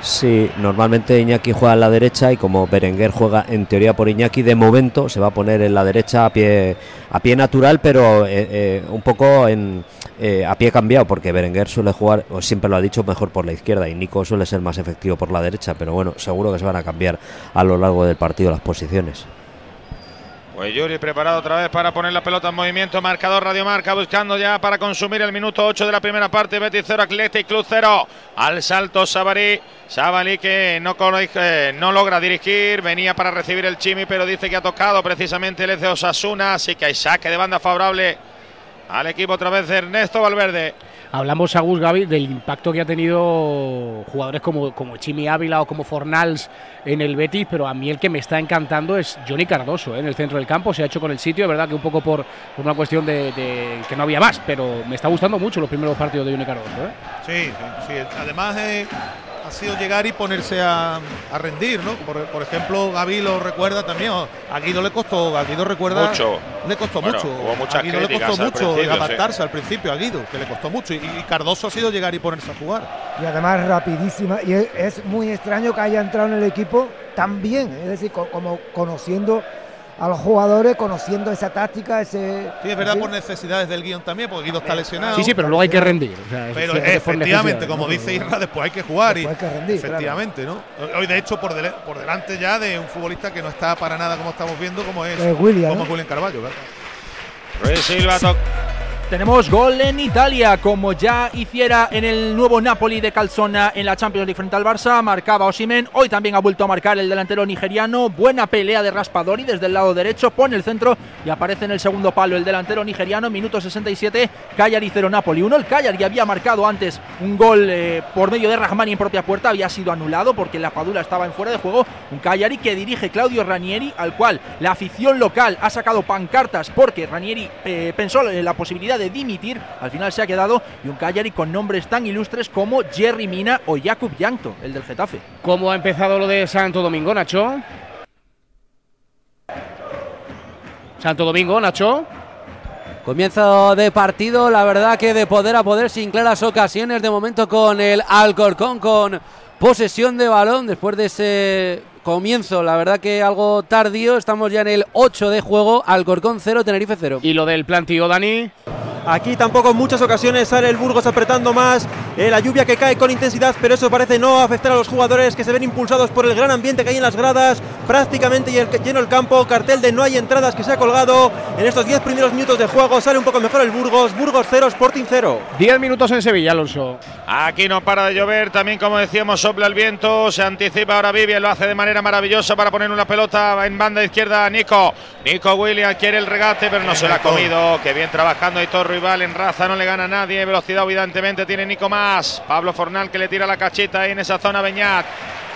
[SPEAKER 23] Sí, normalmente Iñaki juega en la derecha y como Berenguer juega en teoría por Iñaki, de momento se va a poner en la derecha a pie, a pie natural, pero eh, eh, un poco en, eh, a pie cambiado, porque Berenguer suele jugar, o siempre lo ha dicho, mejor por la izquierda y Nico suele ser más efectivo por la derecha, pero bueno, seguro que se van a cambiar a lo largo del partido las posiciones.
[SPEAKER 14] Pues Yuri preparado otra vez para poner la pelota en movimiento. Marcador Radio Marca buscando ya para consumir el minuto 8 de la primera parte. Betis 0, Athletic Club 0. Al salto Sabarí. Sabalí que no, eh, no, logra dirigir. Venía para recibir el Chimi, pero dice que ha tocado precisamente el de Osasuna. Así que hay saque de banda favorable al equipo otra vez de Ernesto Valverde.
[SPEAKER 1] Hablamos, Agus Gaby, del impacto que ha tenido jugadores como, como Chimi Ávila o como Fornals en el Betis, pero a mí el que me está encantando es Johnny Cardoso ¿eh? en el centro del campo. Se ha hecho con el sitio, es verdad que un poco por, por una cuestión de, que no había más, pero me está gustando mucho los primeros partidos de Johnny Cardoso. ¿eh?
[SPEAKER 21] Sí, sí, sí, además eh, ha sido llegar y ponerse a, a rendir, ¿no? Por, por, ejemplo, Gaby lo recuerda también. A Guido le costó, a Guido recuerda.
[SPEAKER 14] Mucho.
[SPEAKER 21] Le costó
[SPEAKER 14] bueno,
[SPEAKER 21] mucho.
[SPEAKER 14] Hubo muchas
[SPEAKER 21] a Guido le costó mucho
[SPEAKER 14] al
[SPEAKER 21] adaptarse
[SPEAKER 14] sí.
[SPEAKER 21] al principio a Guido, que le costó mucho. Y, y, Cardoso ha sido llegar y ponerse a jugar.
[SPEAKER 22] Y además rapidísima. Y es, es muy extraño que haya entrado en el equipo tan bien. Es decir, co como conociendo a los jugadores conociendo esa táctica, ese...
[SPEAKER 21] Sí, es verdad por necesidades del guion también, porque Guido está lesionado.
[SPEAKER 1] Sí, sí, pero luego hay que rendir. O sea,
[SPEAKER 21] pero efectivamente, como
[SPEAKER 22] ¿no?
[SPEAKER 21] dice Isra, después hay que jugar. Y,
[SPEAKER 22] hay que rendir,
[SPEAKER 21] efectivamente,
[SPEAKER 22] claro.
[SPEAKER 21] ¿no? Hoy, de hecho, por, de, por, delante ya de un futbolista que no está para nada como estamos viendo, como es,
[SPEAKER 22] es William,
[SPEAKER 21] como
[SPEAKER 22] ¿no?
[SPEAKER 21] es William Carvalho. ¿verdad?
[SPEAKER 14] Ruiz Silva
[SPEAKER 15] Tenemos gol en Italia, como ya hiciera en el nuevo Napoli de Calzona en la Champions League frente al Barça, marcaba Osimen, hoy también ha vuelto a marcar el delantero nigeriano, buena pelea de Raspadori desde el lado derecho, pone el centro y aparece en el segundo palo el delantero nigeriano, minuto 67, Cagliari 0 Napoli 1, el Cagliari había marcado antes un gol eh, por medio de Rahmani en propia puerta, había sido anulado porque la Padula estaba en fuera de juego, un Cagliari que dirige Claudio Ranieri, al cual la afición local ha sacado pancartas porque Ranieri eh, pensó en la posibilidad de dimitir, al final se ha quedado y un Cagliari con nombres tan ilustres como Jerry Mina o Jakub Yankto, el del Getafe.
[SPEAKER 1] ¿Cómo ha empezado lo de Santo Domingo, Nacho? Santo Domingo, Nacho.
[SPEAKER 17] Comienzo de partido, la verdad que de poder a poder sin claras ocasiones, de momento con el Alcorcón con posesión de balón después de ese comienzo, la verdad que algo tardío, estamos ya en el 8 de juego, Alcorcón 0, Tenerife 0.
[SPEAKER 1] ¿Y lo del plantío, Dani?
[SPEAKER 18] Aquí tampoco en muchas ocasiones sale el Burgos apretando más, eh, la lluvia que cae con intensidad, pero eso parece no afectar a los jugadores que se ven impulsados por el gran ambiente que hay en las gradas, prácticamente lleno el campo, cartel de no hay entradas que se ha colgado en estos 10 primeros minutos de juego, sale un poco mejor el Burgos, Burgos 0, Sporting 0.
[SPEAKER 1] 10 minutos en Sevilla, Alonso.
[SPEAKER 14] Aquí no para de llover, también como decíamos sopla el viento, se anticipa ahora Vivian, lo hace de manera maravillosa para poner una pelota en banda izquierda Nico. Nico Williams quiere el regate, pero no se lo ha comido, que bien trabajando Aitor rival en raza, no le gana a nadie, velocidad evidentemente tiene Nico más, Pablo Fornal que le tira la cachita ahí en esa zona Beñat.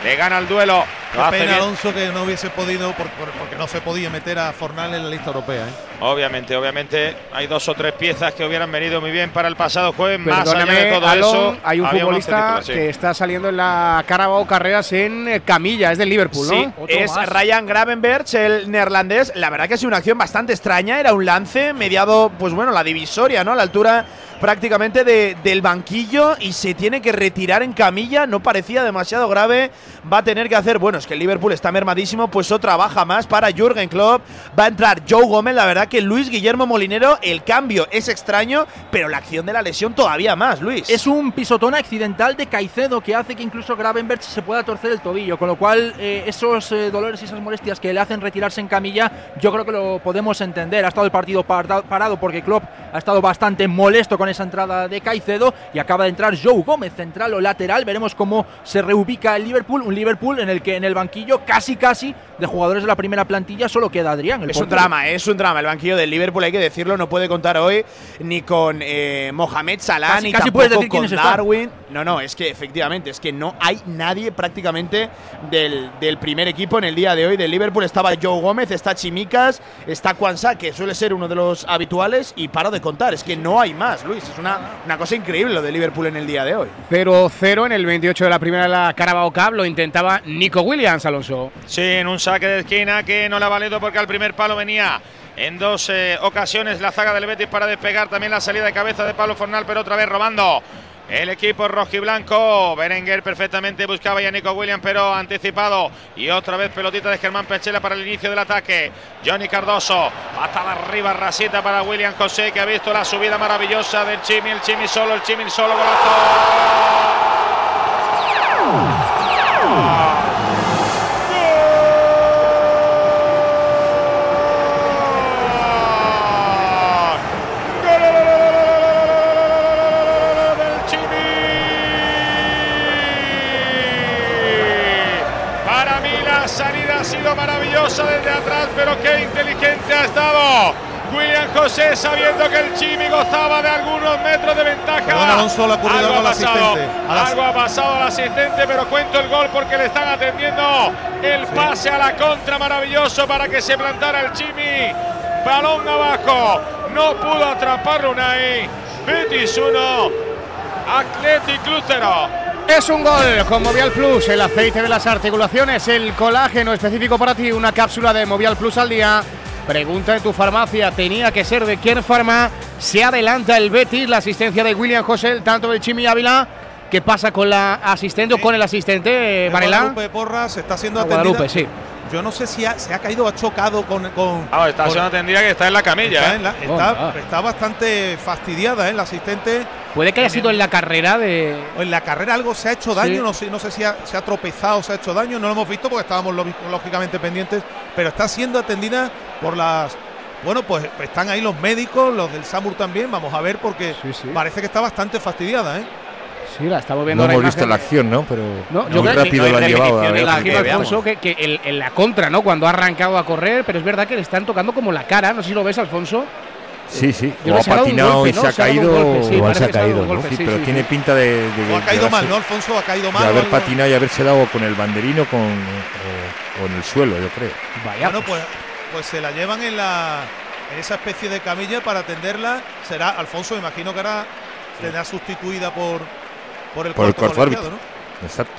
[SPEAKER 14] Le gana el duelo.
[SPEAKER 21] Qué
[SPEAKER 14] hace
[SPEAKER 21] pena,
[SPEAKER 14] bien.
[SPEAKER 21] Alonso, que no hubiese podido, por- por- porque no se podía meter a Fornal en la lista europea. ¿eh?
[SPEAKER 14] Obviamente, obviamente hay dos o tres piezas que hubieran venido muy bien para el pasado jueves. Más allá
[SPEAKER 1] Perdóname,
[SPEAKER 14] de todo
[SPEAKER 1] Alon,
[SPEAKER 14] eso,
[SPEAKER 1] hay un futbolista
[SPEAKER 14] sí.
[SPEAKER 1] que está saliendo en la Carabao Carreras en eh, camilla, es del Liverpool, ¿no?
[SPEAKER 16] Sí, es Ryan Gravenberch, el neerlandés. La verdad que ha sido una acción bastante extraña. Era un lance mediado, pues bueno, la divisoria, ¿no? A la altura prácticamente de- del banquillo y se tiene que retirar en camilla. No parecía demasiado grave. Va a tener que hacer, bueno, que el Liverpool está mermadísimo, pues otra baja más para Jürgen Klopp. Va a entrar Joe Gómez. La verdad que Luis Guillermo Molinero, el cambio es extraño, pero la acción de la lesión todavía más, Luis.
[SPEAKER 15] Es un pisotón accidental de Caicedo que hace que incluso Gravenberch se pueda torcer el tobillo, con lo cual eh, esos eh, dolores y esas molestias que le hacen retirarse en camilla, yo creo que lo podemos entender. Ha estado el partido parado porque Klopp ha estado bastante molesto con esa entrada de Caicedo y acaba de entrar Joe Gómez, central o lateral. Veremos cómo se reubica el Liverpool, un Liverpool en el que en el banquillo casi casi de jugadores de la primera plantilla solo queda Adrián. el
[SPEAKER 16] Es un drama, es un drama. El banquillo del Liverpool, hay que decirlo, no puede contar hoy ni con eh, Mohamed Salah
[SPEAKER 15] Casi-
[SPEAKER 16] ni
[SPEAKER 15] casi
[SPEAKER 16] tampoco con
[SPEAKER 15] están.
[SPEAKER 16] Darwin. No, no, es que efectivamente, es que no hay nadie prácticamente del, del primer equipo en el día de hoy del Liverpool. Estaba Joe Gómez, está Chimicas, está Kwanzaa, que suele ser uno de los habituales, y paro de contar. Es que no hay más, Luis. Es una, una cosa increíble lo de Liverpool en el día de hoy.
[SPEAKER 1] 0-0 en el 28 de la primera de la Carabao Cup, lo intentaba Nico Williams, Alonso.
[SPEAKER 14] Sí, en un saque de esquina que no le ha valido porque al primer palo venía en dos eh, ocasiones la zaga del Betis para despegar. También la salida de cabeza de Pablo Fornal, pero otra vez robando. El equipo rojiblanco, Berenguer perfectamente buscaba ya Nico Williams, pero anticipado. Y otra vez pelotita de Germán Pechela para el inicio del ataque. Johnny Cardoso, hasta arriba, rasita para William José, que ha visto la subida maravillosa del Chimi, el Chimi solo, el Chimi solo, golazo. José sabiendo que el Chimi gozaba de algunos metros de ventaja.
[SPEAKER 21] Perdón, Alonso, le ha ocurrido algo
[SPEAKER 14] ha
[SPEAKER 21] al
[SPEAKER 14] pasado,
[SPEAKER 21] la-
[SPEAKER 14] Algo ha pasado al asistente, pero cuento el gol porque le están atendiendo el pase a la contra maravilloso para que se plantara el Chimi. Balón abajo, no pudo atraparlo Unai. Betis 1, Athletic Club 0.
[SPEAKER 1] Es un gol con Movial Plus, el aceite de las articulaciones, el colágeno específico para ti, una cápsula de Movial Plus al día. Pregunta de tu farmacia, tenía que ser de quién farma. Se adelanta el Betis, la asistencia de William José, el tanto de Chimi Ávila. ¿Qué pasa con la asistente o con el asistente, Varela?
[SPEAKER 21] Guadalupe Porras está siendo
[SPEAKER 1] Ah,
[SPEAKER 21] atendida.
[SPEAKER 1] Guadalupe, sí.
[SPEAKER 21] Yo no sé si ha- se ha caído o ha chocado con. con
[SPEAKER 14] Ah, está
[SPEAKER 21] con-
[SPEAKER 14] atendida que está en la camilla.
[SPEAKER 21] Está,
[SPEAKER 14] ¿eh?
[SPEAKER 21] en la- está- está bastante fastidiada, ¿eh? La asistente.
[SPEAKER 1] Puede que haya sido en la carrera de.
[SPEAKER 21] En la carrera algo se ha hecho daño,
[SPEAKER 1] Sí.
[SPEAKER 21] no sé, no sé si ha, se ha tropezado, se ha hecho daño, no lo hemos visto porque estábamos lógi- lógicamente pendientes, pero está siendo atendida por las bueno, pues están ahí los médicos, los del SAMUR también, vamos a ver porque parece que está bastante fastidiada, ¿eh?
[SPEAKER 1] Sí, la estamos viendo
[SPEAKER 13] No hemos visto la acción, ¿no? Pero
[SPEAKER 1] No,
[SPEAKER 13] muy
[SPEAKER 1] yo creo
[SPEAKER 13] rápido
[SPEAKER 1] que
[SPEAKER 13] lo han llevado.
[SPEAKER 1] Alfonso, que, que el- en la contra, ¿no? Cuando ha arrancado a correr, pero es verdad que le están tocando como la cara. No sé si lo ves, Alfonso.
[SPEAKER 13] Sí, sí.
[SPEAKER 1] Yo
[SPEAKER 13] O ha patinado
[SPEAKER 1] golpe,
[SPEAKER 13] y
[SPEAKER 1] ¿no?
[SPEAKER 13] se ha caído. Igual se ha caído, ¿no? pero
[SPEAKER 1] sí,
[SPEAKER 13] tiene
[SPEAKER 1] sí.
[SPEAKER 13] pinta de. de
[SPEAKER 21] O ha
[SPEAKER 13] de
[SPEAKER 21] caído mal, ¿no, Alfonso? Ha caído
[SPEAKER 13] De
[SPEAKER 21] mal. o
[SPEAKER 13] haber patinado y haberse dado con el banderino con, o, o en el suelo, yo creo.
[SPEAKER 21] Bueno, pues, pues se la llevan en la en esa especie de camilla para atenderla. Será Alfonso, me imagino que ahora será sustituida por, por el
[SPEAKER 13] Por el
[SPEAKER 21] cuarto
[SPEAKER 13] cuarto árbitro.
[SPEAKER 21] colegiado, ¿no?
[SPEAKER 13] Exacto.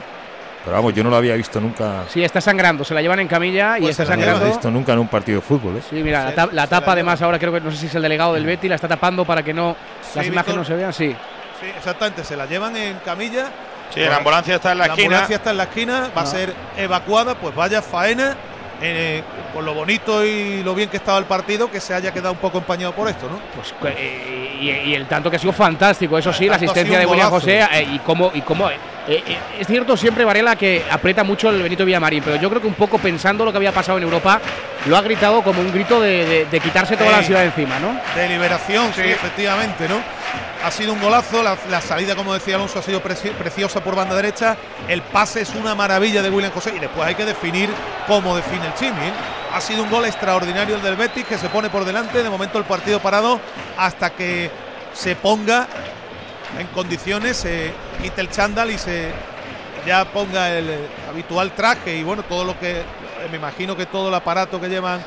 [SPEAKER 13] Pero vamos, yo no lo había visto nunca.
[SPEAKER 1] Sí, está sangrando. Se la llevan en camilla y
[SPEAKER 21] Pues
[SPEAKER 1] está
[SPEAKER 13] no lo había
[SPEAKER 1] sangrando.
[SPEAKER 13] visto nunca en un partido de fútbol, ¿eh?
[SPEAKER 1] Sí, mira, la, ta- la tapa además ahora creo que no sé si es el delegado del Betty, la está tapando para que no las imágenes
[SPEAKER 21] Víctor.
[SPEAKER 1] no se vean, sí.
[SPEAKER 21] Sí, exactamente. Se la llevan en camilla.
[SPEAKER 14] Sí, la ambulancia está en la esquina.
[SPEAKER 21] ambulancia está en la esquina, va a ser evacuada, pues vaya faena. Eh, con lo bonito y lo bien que estaba el partido, que se haya quedado un poco empañado por esto, ¿no?
[SPEAKER 1] Pues eh, y, y el tanto que ha sido fantástico, eso sí, la asistencia de William. José eh, y cómo y cómo eh, eh, es cierto siempre Varela que aprieta mucho el Benito Villamarín, pero yo creo que un poco pensando lo que había pasado en Europa, lo ha gritado como un grito de, de- de quitarse toda la
[SPEAKER 21] Eh,
[SPEAKER 1] ansiedad de encima, ¿no?
[SPEAKER 21] De liberación, sí, efectivamente, ¿no? Ha sido un golazo, la, la salida, como decía Alonso, ha sido preci- preciosa por banda derecha, el pase es una maravilla de William José y después hay que definir cómo define el Chimi. ¿eh? Ha sido un gol extraordinario el del Betis que se pone por delante, de momento el partido parado hasta que se ponga en condiciones, se quite el chándal y se ya ponga el habitual traje y bueno, todo lo que, eh, me imagino que todo el aparato que llevan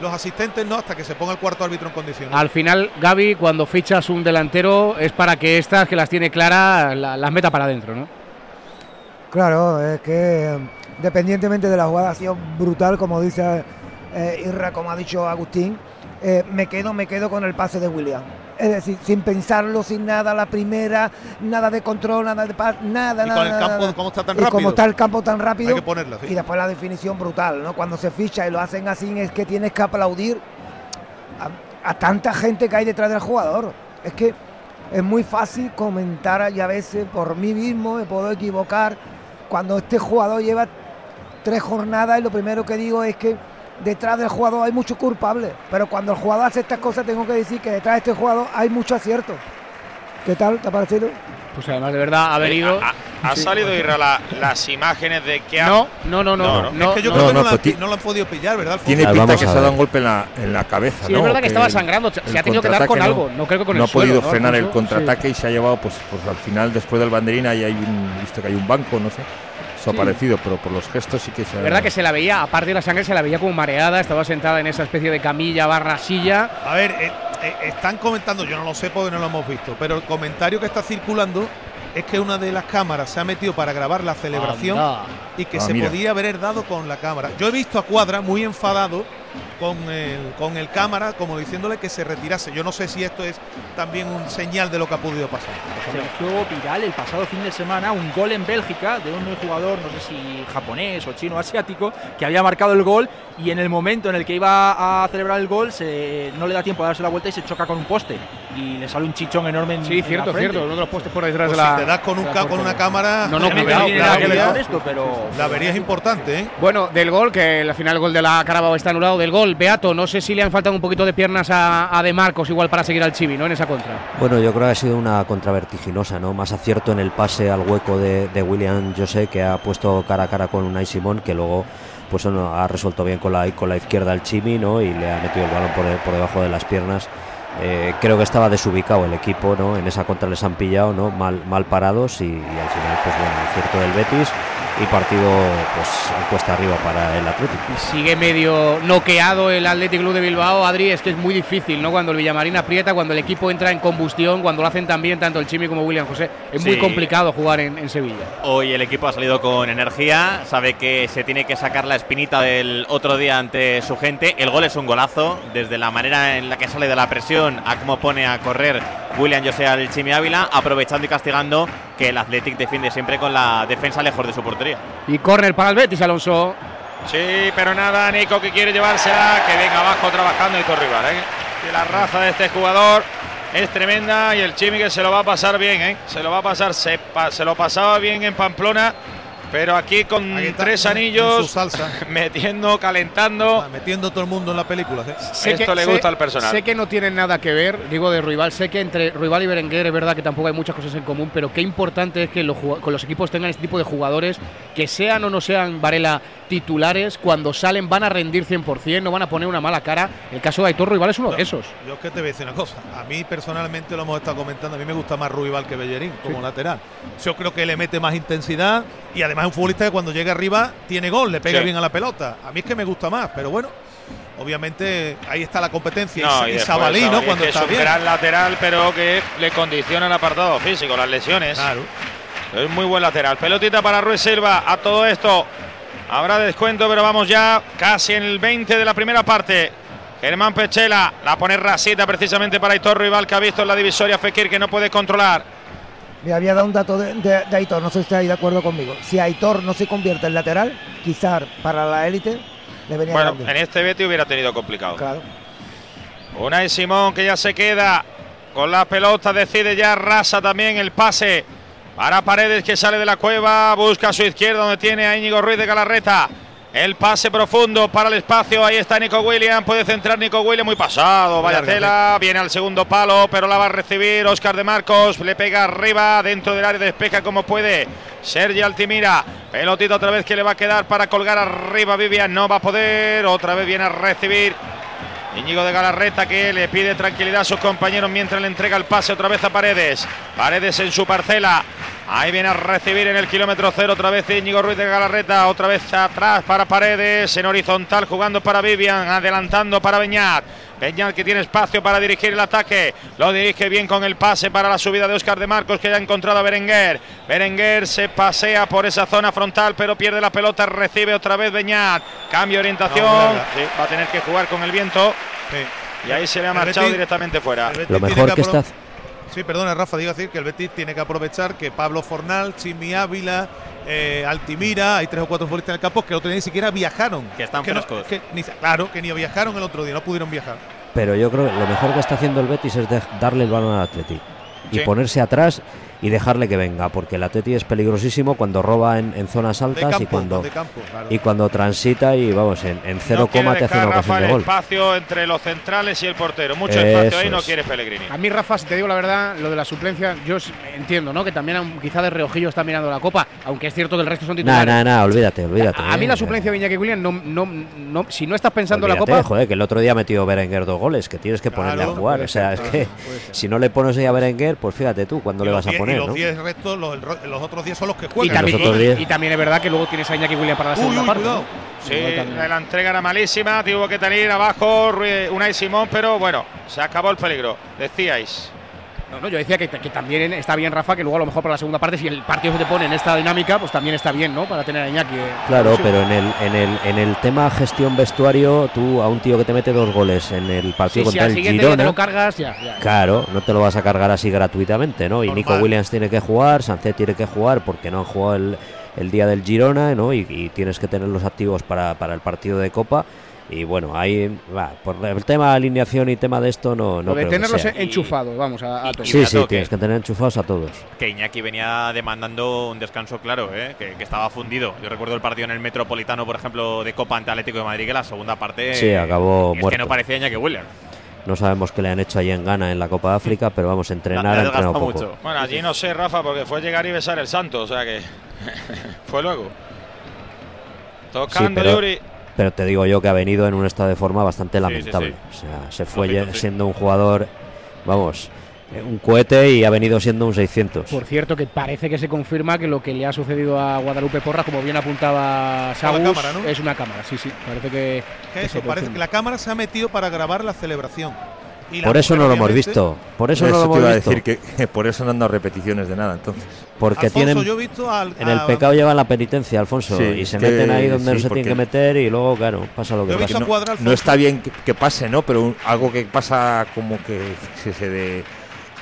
[SPEAKER 21] los asistentes, ¿no? Hasta que se ponga el cuarto árbitro en condiciones.
[SPEAKER 1] Al final, Gaby, cuando fichas un delantero es para que estas, que las tiene claras, la- las meta para adentro, ¿no?
[SPEAKER 22] Claro, es que dependientemente de la jugada ha sido brutal, como dice eh, Irra, como ha dicho Agustín, eh, me quedo, me quedo con el pase de William. Es decir, sin pensarlo, sin nada, la primera, nada de control, nada de paz, nada,
[SPEAKER 21] Y
[SPEAKER 22] nada.
[SPEAKER 21] con el campo,
[SPEAKER 22] nada.
[SPEAKER 21] cómo está tan
[SPEAKER 22] Y como
[SPEAKER 21] rápido.
[SPEAKER 22] está el campo tan rápido.
[SPEAKER 21] Hay que ponerla, sí.
[SPEAKER 22] Y después la definición brutal, ¿no? Cuando se ficha y lo hacen así, es que tienes que aplaudir a, a tanta gente que hay detrás del jugador. Es que es muy fácil comentar y a veces por mí mismo me puedo equivocar cuando este jugador lleva tres jornadas y lo primero que digo es que detrás del jugador hay mucho culpable, pero cuando el jugador hace estas cosas tengo que decir que detrás de este jugador hay mucho acierto. ¿Qué tal? ¿Te ha parecido?
[SPEAKER 1] Pues además de verdad ha venido.
[SPEAKER 14] Ha, ha
[SPEAKER 1] Sí.
[SPEAKER 14] salido Irra la- las imágenes de que ha.
[SPEAKER 1] No, no, no, no, no,
[SPEAKER 21] es que yo
[SPEAKER 1] no.
[SPEAKER 21] creo que no,
[SPEAKER 13] no,
[SPEAKER 21] la,
[SPEAKER 13] pues
[SPEAKER 21] no han podido pillar, ¿verdad? Alfonso?
[SPEAKER 13] Tiene pinta que se ha dado un golpe en la, en la cabeza.
[SPEAKER 1] Sí,
[SPEAKER 13] ¿no?
[SPEAKER 1] es verdad que estaba
[SPEAKER 13] el-
[SPEAKER 1] sangrando, se ha tenido que dar con algo, no creo que con
[SPEAKER 13] no
[SPEAKER 1] el
[SPEAKER 13] ha podido
[SPEAKER 1] suelo, ¿no,
[SPEAKER 13] frenar el contraataque y se ha llevado, pues, pues al final, después del banderín, ahí hay un, visto que hay un banco, no sé. Eso
[SPEAKER 1] Sí.
[SPEAKER 13] pero por los gestos sí que se
[SPEAKER 1] verdad que se la veía, aparte de la sangre, se la veía como mareada, estaba sentada en esa especie de camilla barra silla.
[SPEAKER 21] A ver, eh, eh, están comentando, yo no lo sé porque no lo hemos visto, pero el comentario que está circulando es que una de las cámaras se ha metido para grabar la celebración
[SPEAKER 1] Anda.
[SPEAKER 21] y que
[SPEAKER 13] Ah,
[SPEAKER 21] se
[SPEAKER 13] mira.
[SPEAKER 21] podía haber dado con la cámara. Yo he visto a Cuadra muy enfadado con el, con el cámara, como diciéndole que se retirase. Yo no sé si esto es también un señal de lo que ha podido pasar.
[SPEAKER 15] Se hizo viral el pasado fin de semana un gol en Bélgica de un jugador, no sé si japonés o chino asiático, que había marcado el gol y en el momento en el que iba a celebrar el gol se, no le da tiempo a darse la vuelta y se choca con un poste y le sale un chichón enorme en
[SPEAKER 1] Sí,
[SPEAKER 15] en
[SPEAKER 1] cierto,
[SPEAKER 15] la frente.
[SPEAKER 1] cierto. Uno de los postes por detrás
[SPEAKER 21] Pues
[SPEAKER 1] de la.
[SPEAKER 21] si te das con, un
[SPEAKER 1] la
[SPEAKER 21] ca- con una cámara,
[SPEAKER 1] No, no,
[SPEAKER 21] la,
[SPEAKER 1] cuidado,
[SPEAKER 21] avería-
[SPEAKER 15] con esto, pero
[SPEAKER 21] la avería es importante, ¿eh?
[SPEAKER 1] Bueno, del gol, que al final el gol de la Carabao está anulado. Del gol, Beato, no sé si le han faltado un poquito de piernas a, a De Marcos, igual para seguir al Chivi, ¿no? En esa contra.
[SPEAKER 23] Bueno, yo creo que ha sido una contra vertiginosa, ¿no? Más acierto en el pase al hueco de, de William José, que ha puesto cara a cara con Unai Simón, que luego pues bueno, ha resuelto bien con la, con la izquierda al Chimi, ¿no? Y le ha metido el balón por, por debajo de las piernas. Eh, creo que estaba desubicado el equipo, ¿no? En esa contra les han pillado, ¿no? Mal, mal parados y, y al final, pues bueno, acierto del Betis y partido, pues, cuesta arriba para el Atlético.
[SPEAKER 1] Sigue medio noqueado el Athletic Club de Bilbao. Adri, es que es muy difícil, ¿no? Cuando el Villamarín aprieta, cuando el equipo entra en combustión, cuando lo hacen también tanto el Chimi como William José. Es muy
[SPEAKER 24] Sí.
[SPEAKER 1] complicado jugar en, en Sevilla.
[SPEAKER 24] Hoy el equipo ha salido con energía, sabe que se tiene que sacar la espinita del otro día ante su gente. El gol es un golazo, desde la manera en la que sale de la presión a cómo pone a correr William José al Chimi Ávila, aprovechando y castigando que el Athletic defiende siempre con la defensa lejos de su portería.
[SPEAKER 1] Y córner para el Betis, Alonso.
[SPEAKER 14] Sí, pero nada, Nico que quiere llevársela, que venga abajo trabajando y Rival, ¿eh? Que la raza de este jugador es tremenda y el Chimi que se lo va a pasar bien, ¿eh? Se lo va a pasar, se, pa- se lo pasaba bien en Pamplona, Pero aquí con
[SPEAKER 21] está,
[SPEAKER 14] tres anillos,
[SPEAKER 21] salsa.
[SPEAKER 14] metiendo, calentando.
[SPEAKER 21] metiendo todo el mundo en la película. ¿eh?
[SPEAKER 1] Sé
[SPEAKER 14] Esto
[SPEAKER 1] que-
[SPEAKER 14] le
[SPEAKER 1] sé-
[SPEAKER 14] gusta al personal.
[SPEAKER 1] Sé que no tienen nada que ver, digo de Ruibal, sé que entre Ruibal y Berenguer es verdad que tampoco hay muchas cosas en común, pero qué importante es que los, con los equipos tengan este tipo de jugadores, que sean o no sean Varela titulares, cuando salen van a rendir 100%, no van a poner una mala cara. El caso de Aitor Ruibal es uno de esos.
[SPEAKER 21] Yo es que te voy a decir una cosa. A mí personalmente lo hemos estado comentando. A mí me gusta más Ruibal que Bellerín como
[SPEAKER 1] Sí.
[SPEAKER 21] lateral. Yo creo que le mete más intensidad y además es un futbolista que cuando llega arriba tiene gol, le pega
[SPEAKER 14] Sí.
[SPEAKER 21] bien a la pelota. A mí es que me gusta más, pero bueno. Obviamente ahí está la competencia
[SPEAKER 14] No,
[SPEAKER 21] y, Sabalí, ¿no? Cuando
[SPEAKER 14] que
[SPEAKER 21] está
[SPEAKER 14] es un
[SPEAKER 21] bien.
[SPEAKER 14] gran lateral, pero que le condiciona el apartado físico, las lesiones. Es muy buen lateral. Pelotita para Ruiz Silva. A todo esto habrá descuento, pero vamos ya casi en el 20 de la primera parte. Germán Pechela la pone rasita precisamente para Aitor Rival que ha visto en la divisoria Fekir que no puede controlar.
[SPEAKER 22] Me había dado un dato de, de- de Aitor, no sé si estáis de acuerdo conmigo. Si Aitor no se convierte en lateral, quizás para la élite le venía
[SPEAKER 14] Bueno,
[SPEAKER 22] grande.
[SPEAKER 14] en este Betty hubiera tenido complicado.
[SPEAKER 22] Claro.
[SPEAKER 14] Unai Simón que ya se queda con la pelota, decide ya, rasa también el pase para Paredes que sale de la cueva, busca a su izquierda donde tiene a Íñigo Ruiz de Galarreta. El pase profundo para el espacio, ahí está Nico William, puede centrar Nico William, muy pasado, vaya tela, viene al segundo palo, pero la va a recibir Oscar de Marcos, le pega arriba, dentro del área despeja como puede Sergi Altimira, pelotita otra vez que le va a quedar para colgar arriba Vivian, no va a poder, otra vez viene a recibir Íñigo de Galarreta que le pide tranquilidad a sus compañeros mientras le entrega el pase otra vez a Paredes. Paredes en su parcela. Ahí viene a recibir en el kilómetro cero otra vez Íñigo Ruiz de Galarreta. Otra vez atrás para Paredes. En horizontal jugando para Vivian. Adelantando para Beñat. Beñat que tiene espacio para dirigir el ataque. Lo dirige bien con el pase para la subida de Oscar de Marcos que ya ha encontrado a Berenguer. Berenguer se pasea por esa zona frontal pero pierde la pelota. Recibe otra vez Beñat. Cambio de orientación.
[SPEAKER 21] No, larga.
[SPEAKER 14] Sí, va a tener que jugar con el viento. Y ahí se le ha marchado directamente fuera.
[SPEAKER 23] Lo mejor que está-
[SPEAKER 21] Sí, perdona, Rafa, digo decir que el Betis tiene que aprovechar que Pablo Fornal, Chimi Ávila, eh, Altimira, hay tres o cuatro futbolistas en el campo que el otro día ni siquiera viajaron.
[SPEAKER 24] Que están
[SPEAKER 21] no-
[SPEAKER 24] frescos.
[SPEAKER 21] que ni- claro, que ni viajaron el otro día, no pudieron viajar.
[SPEAKER 23] Pero yo creo que lo mejor que está haciendo el Betis es de- darle el balón al Atleti y
[SPEAKER 21] Sí.
[SPEAKER 23] ponerse atrás y dejarle que venga, porque el Atleti es peligrosísimo cuando roba en, en zonas altas y
[SPEAKER 21] campo,
[SPEAKER 23] cuando
[SPEAKER 21] de campo, claro.
[SPEAKER 23] y cuando transita y vamos en, en cero
[SPEAKER 14] No
[SPEAKER 23] coma te hace una ocasión
[SPEAKER 14] Rafa
[SPEAKER 23] de gol.
[SPEAKER 14] espacio entre los centrales y el portero. Mucho
[SPEAKER 23] Eso
[SPEAKER 14] espacio ahí no
[SPEAKER 23] es.
[SPEAKER 14] quiere Pellegrini.
[SPEAKER 1] A mí, Rafa, si te digo la verdad, lo de la suplencia, yo entiendo, ¿no? Que también quizá de reojillo está mirando la copa, aunque es cierto que el resto son titulares.
[SPEAKER 23] nah, nah, olvídate, olvídate.
[SPEAKER 1] A mí
[SPEAKER 23] eh.
[SPEAKER 1] la suplencia de Iñaki Williams, no, no, no- si no estás pensando en la copa,
[SPEAKER 23] joder, que el otro día metió Berenguer dos goles, que tienes que ponerle a
[SPEAKER 21] Claro,
[SPEAKER 23] jugar. O sea,
[SPEAKER 21] ser,
[SPEAKER 23] es
[SPEAKER 21] claro,
[SPEAKER 23] que si no le pones ahí a Berenguer, pues fíjate tú cuándo
[SPEAKER 21] Y
[SPEAKER 23] le vas a
[SPEAKER 21] diez- y los
[SPEAKER 23] ¿no?
[SPEAKER 21] 10 restos, los, los otros 10 son los que
[SPEAKER 1] y
[SPEAKER 21] juegan.
[SPEAKER 1] también,
[SPEAKER 23] los otros
[SPEAKER 1] y- y también es verdad que luego tienes a Iñaki Williams para la
[SPEAKER 21] Uy,
[SPEAKER 1] segunda
[SPEAKER 21] uy,
[SPEAKER 1] parte.
[SPEAKER 14] Sí,
[SPEAKER 1] también.
[SPEAKER 14] la entrega era malísima, tuvo que tener abajo Rui- Unai Simón, pero bueno, se acabó el peligro. Decíais.
[SPEAKER 1] No, no, yo decía que, que también está bien, Rafa, que luego a lo mejor para la segunda parte, si el partido se te pone en esta dinámica, pues también está bien, ¿no? Para tener a Iñaki. eh,
[SPEAKER 23] Claro, pero en el, en el en el tema gestión vestuario, tú a un tío que te mete dos goles en el partido contra el
[SPEAKER 1] te
[SPEAKER 23] Girona,
[SPEAKER 1] lo cargas, ya. ya.
[SPEAKER 23] claro, no te lo vas a cargar así gratuitamente, ¿no? Y Nico. Williams tiene que jugar, Sancet tiene que jugar porque no han jugado el, el día del Girona, ¿no? Y, y tienes que tenerlos activos para, para el partido de Copa. Y bueno, ahí va, por el tema de alineación y tema de esto no, no
[SPEAKER 1] Lo de
[SPEAKER 23] creo que
[SPEAKER 1] tenerlos
[SPEAKER 23] sea.
[SPEAKER 1] enchufados, vamos, a, a todos.
[SPEAKER 23] Sí, sí, tienes
[SPEAKER 24] que-
[SPEAKER 23] tener enchufados a todos.
[SPEAKER 24] Que Iñaki venía demandando un descanso claro, ¿eh? que, que estaba fundido. Yo recuerdo el partido en el Metropolitano, por ejemplo, de Copa ante Atlético de Madrid, que la segunda parte.
[SPEAKER 23] Sí, acabó
[SPEAKER 24] es que
[SPEAKER 23] muerto.
[SPEAKER 24] no parecía Iñaki Williams.
[SPEAKER 23] No sabemos qué le han hecho allí en Ghana en la Copa de África, pero vamos, entrenar
[SPEAKER 24] Le ha
[SPEAKER 23] entrenado poco.
[SPEAKER 24] mucho.
[SPEAKER 14] Bueno, allí no sé, Rafa, porque fue llegar y besar el santo, o sea que fue luego. Tocando
[SPEAKER 23] pero-
[SPEAKER 14] Yuri.
[SPEAKER 23] Pero te digo yo que ha venido en un estado de forma bastante
[SPEAKER 24] sí,
[SPEAKER 23] lamentable.
[SPEAKER 24] sí.
[SPEAKER 23] O sea, se fue
[SPEAKER 24] Lógico,
[SPEAKER 23] ye-
[SPEAKER 24] sí.
[SPEAKER 23] siendo un jugador, vamos, eh, un cohete y ha venido siendo un 600.
[SPEAKER 1] Por cierto, que parece que se confirma que lo que le ha sucedido a Guadalupe Porras, como bien apuntaba Saúl,
[SPEAKER 21] cámara, ¿no?
[SPEAKER 1] es una cámara. Sí, sí, parece que.
[SPEAKER 21] Eso, parece que la cámara se ha metido para grabar la celebración.
[SPEAKER 23] Por eso no lo hemos visto. Por eso, no lo
[SPEAKER 13] te
[SPEAKER 23] hemos
[SPEAKER 13] iba a
[SPEAKER 23] visto.
[SPEAKER 13] decir que, que por eso no han dado repeticiones de nada, entonces.
[SPEAKER 23] Porque
[SPEAKER 21] Alfonso,
[SPEAKER 23] tienen.
[SPEAKER 21] yo he visto al-
[SPEAKER 23] En el
[SPEAKER 21] a-
[SPEAKER 23] pecado llevan la penitencia, Alfonso.
[SPEAKER 13] Sí,
[SPEAKER 23] y se
[SPEAKER 13] que-
[SPEAKER 23] meten ahí donde
[SPEAKER 13] sí,
[SPEAKER 23] no se tienen que meter y luego, claro, pasa lo que pasa.
[SPEAKER 21] visto
[SPEAKER 13] no, no está bien que, que pase, ¿no? Pero un- algo que pasa como que se, se de-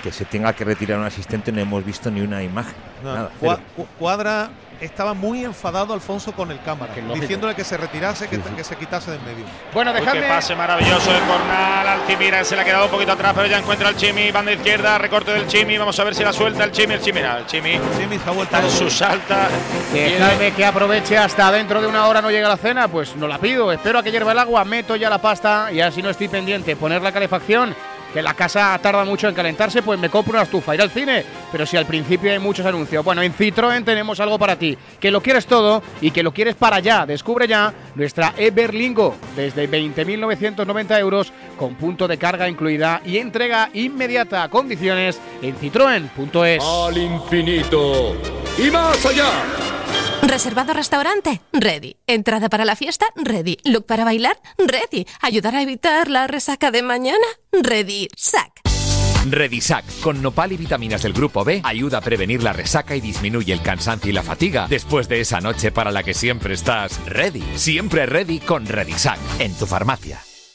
[SPEAKER 13] que se tenga que retirar un asistente no hemos visto ni una imagen.
[SPEAKER 21] No,
[SPEAKER 13] nada,
[SPEAKER 21] Cua- Cuadra estaba muy enfadado Alfonso con el cámara, diciéndole que se retirase, que, que se quitase del medio.
[SPEAKER 1] Bueno,
[SPEAKER 14] Uy,
[SPEAKER 1] dejadme.
[SPEAKER 14] qué pase maravilloso de Cornal. Altimira se le ha quedado un poquito atrás, pero ya encuentra al Chimi. Banda izquierda, recorte del Chimi. Vamos a ver si la suelta el Chimi. El Chimi, el Chimi.
[SPEAKER 21] se ha vuelto
[SPEAKER 14] está en su salta.
[SPEAKER 1] Dejadme que aproveche hasta dentro de una hora no llega la cena, pues no la pido. Espero a que hierva el agua, meto ya la pasta y así no estoy pendiente. Poner la calefacción, que la casa tarda mucho en calentarse, pues me compro una estufa, ir al cine. Pero si al principio hay muchos anuncios. Bueno, en Citroën tenemos algo para ti. Que lo quieres todo y que lo quieres para allá. Descubre ya nuestra Everlingo desde 20.990 euros con punto de carga incluida y entrega inmediata. Condiciones en citroen.es.
[SPEAKER 25] Al infinito y más allá.
[SPEAKER 26] ¿Reservado restaurante? Ready. ¿Entrada para la fiesta? Ready. ¿Look para bailar? Ready. ¿Ayudar a evitar la resaca de mañana? Ready. Sac.
[SPEAKER 27] Redisac, con nopal y vitaminas del grupo B, ayuda a prevenir la resaca y disminuye el cansancio y la fatiga después de esa noche para la que siempre estás ready. Siempre ready con Redisac, en tu farmacia.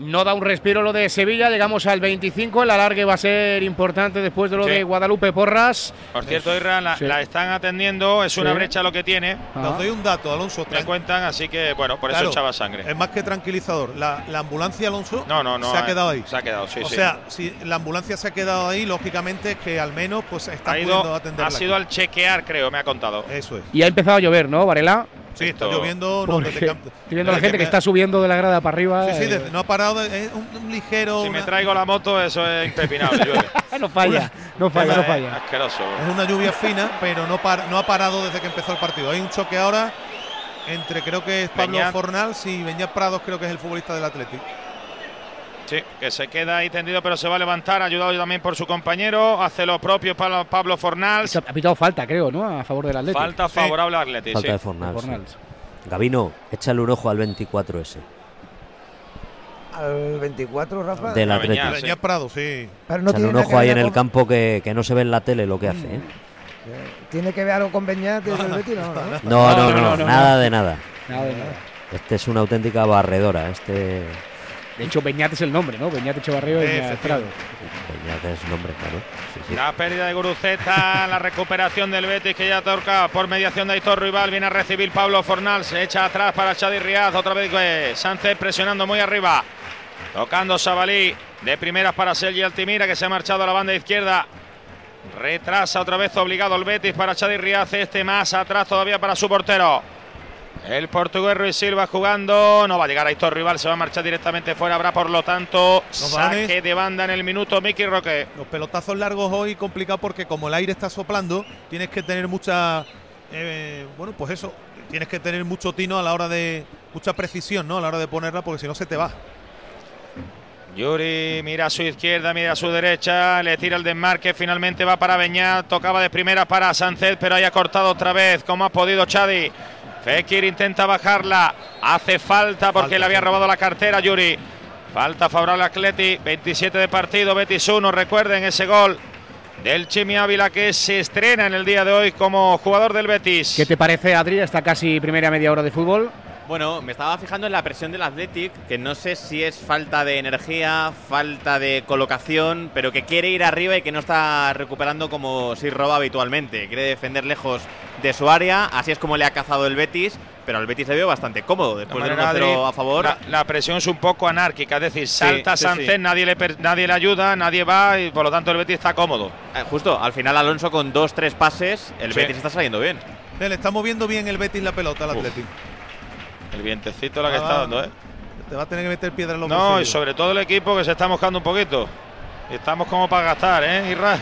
[SPEAKER 1] No da un respiro lo de Sevilla, llegamos al 25, el alargue va a ser importante después de lo
[SPEAKER 14] Sí.
[SPEAKER 1] de Guadalupe Porras.
[SPEAKER 14] Por cierto, Irra, la,
[SPEAKER 1] Sí.
[SPEAKER 14] la están atendiendo. Es una
[SPEAKER 1] Sí.
[SPEAKER 14] brecha lo que tiene.
[SPEAKER 21] Os doy un dato, Alonso.
[SPEAKER 14] Me cuentan, así que, bueno, por
[SPEAKER 21] Claro,
[SPEAKER 14] eso echaba sangre.
[SPEAKER 21] Es más que tranquilizador. La, la ambulancia, Alonso,
[SPEAKER 14] No, no, no.
[SPEAKER 21] se ha
[SPEAKER 14] eh,
[SPEAKER 21] quedado ahí.
[SPEAKER 14] Se ha quedado, sí,
[SPEAKER 21] o
[SPEAKER 14] sí.
[SPEAKER 21] sea, si la ambulancia se ha quedado ahí, lógicamente es que al menos pues está
[SPEAKER 14] ha,
[SPEAKER 21] pudiendo atenderla.
[SPEAKER 14] ha sido al chequear, creo, me ha contado.
[SPEAKER 21] Eso es.
[SPEAKER 1] Y ha empezado a llover, ¿no, Varela?
[SPEAKER 21] Sí, está lloviendo. No,
[SPEAKER 1] estoy viendo a la gente que
[SPEAKER 21] me-
[SPEAKER 1] está subiendo de la grada para arriba.
[SPEAKER 21] Sí, sí,
[SPEAKER 1] eh,
[SPEAKER 21] desde- no ha parado. Es un, un ligero.
[SPEAKER 14] Si me traigo la moto, eso es impepinable. llueve.
[SPEAKER 1] no falla, no falla, no
[SPEAKER 14] Es
[SPEAKER 1] falla.
[SPEAKER 14] Asqueroso.
[SPEAKER 21] Es una lluvia fina, pero no, par- no ha parado desde que empezó el partido. Hay un choque ahora entre creo que es Pablo
[SPEAKER 14] Beñat.
[SPEAKER 21] Fornals y Beñat Prados, creo que es el futbolista del Atlético.
[SPEAKER 14] Sí, que se queda ahí tendido, pero se va a levantar, ayudado también por su compañero. Hace lo propio para Pablo Fornals.
[SPEAKER 1] Ha pitado falta, creo, ¿no? A favor del Atlético.
[SPEAKER 14] Falta favorable al Atleti,
[SPEAKER 23] Falta
[SPEAKER 14] sí.
[SPEAKER 23] de Fornals. Gabino, échale un ojo al 24 ese.
[SPEAKER 22] Al 24, Rafa.
[SPEAKER 23] Del Atleti.
[SPEAKER 21] Beñat Prado, sí.
[SPEAKER 22] Pero no
[SPEAKER 23] Échale
[SPEAKER 22] tiene
[SPEAKER 23] un ojo ahí en el campo que, que no se ve en la tele lo que hace. ¿eh?
[SPEAKER 22] ¿Tiene que ver algo con Beñat y el Betis? No, no.
[SPEAKER 23] No, no, no, nada de nada.
[SPEAKER 1] Nada de nada.
[SPEAKER 23] Este es una auténtica barredora. Este
[SPEAKER 1] De hecho, Beñat es el nombre, ¿no? Beñat Echevarría y Beñat Prado.
[SPEAKER 23] Peñat es nombre, claro. Sí, sí.
[SPEAKER 14] La pérdida de Guruceta, la recuperación del Betis que ya toca por mediación de Aitor Rival. Viene a recibir Pablo Fornal, se echa atrás para Chadi Riaz. Otra vez eh, Sánchez presionando muy arriba. Tocando Sabalí de primeras para Sergi Altimira que se ha marchado a la banda izquierda. Retrasa otra vez obligado el Betis para Chadi Riaz. Este más atrás todavía para su portero. El portugués Ruiz Silva jugando. No va a llegar Aitor Rival, se va a marchar directamente fuera. Habrá por lo tanto
[SPEAKER 21] Los balones.
[SPEAKER 14] saque de banda en el minuto. Miki Roque.
[SPEAKER 21] Los pelotazos largos hoy complicado porque como el aire está soplando, tienes que tener mucha, eh, bueno, pues eso, tienes que tener mucho tino a la hora de, mucha precisión, ¿no? A la hora de ponerla porque si no se te va.
[SPEAKER 14] Yuri mira a su izquierda, mira a su derecha, le tira el desmarque, finalmente va para Beñat, tocaba de primera para Sánchez, pero ahí ha cortado otra vez, como ha podido Chadi. Fekir intenta bajarla, hace falta porque le había robado la cartera Yuri. Falta favorable a Atleti, 27 de partido, Betis 1, recuerden ese gol del Chimi Ávila que se estrena en el día de hoy como jugador del Betis.
[SPEAKER 1] ¿Qué te parece, Adri? Esta casi primera media hora de fútbol.
[SPEAKER 24] Bueno, me estaba fijando en la presión del Athletic, que no sé si es falta de energía, falta de colocación, pero que quiere ir arriba y que no está recuperando como si roba habitualmente. Quiere defender lejos de su área, así es como le ha cazado el Betis, pero al Betis le veo bastante cómodo después 1-0
[SPEAKER 14] Adri,
[SPEAKER 24] a favor.
[SPEAKER 14] La, la presión es un poco anárquica, es decir, salta
[SPEAKER 24] sí,
[SPEAKER 14] Sánchez,
[SPEAKER 24] sí.
[SPEAKER 14] Nadie, le per- nadie le ayuda, nadie va y por lo tanto el Betis está cómodo.
[SPEAKER 24] Eh, justo, al final Alonso con dos, tres pases, el
[SPEAKER 14] Sí.
[SPEAKER 24] Betis está saliendo bien.
[SPEAKER 21] Le está moviendo bien el Betis la pelota al
[SPEAKER 14] Uf.
[SPEAKER 21] Atlético.
[SPEAKER 14] El vientecito la que
[SPEAKER 21] Ah,
[SPEAKER 14] está dando, ¿eh?
[SPEAKER 21] Te va a tener que meter piedra en los
[SPEAKER 14] No, y sobre todo el equipo que se está moscando un poquito. Estamos como para gastar, ¿eh, Irra?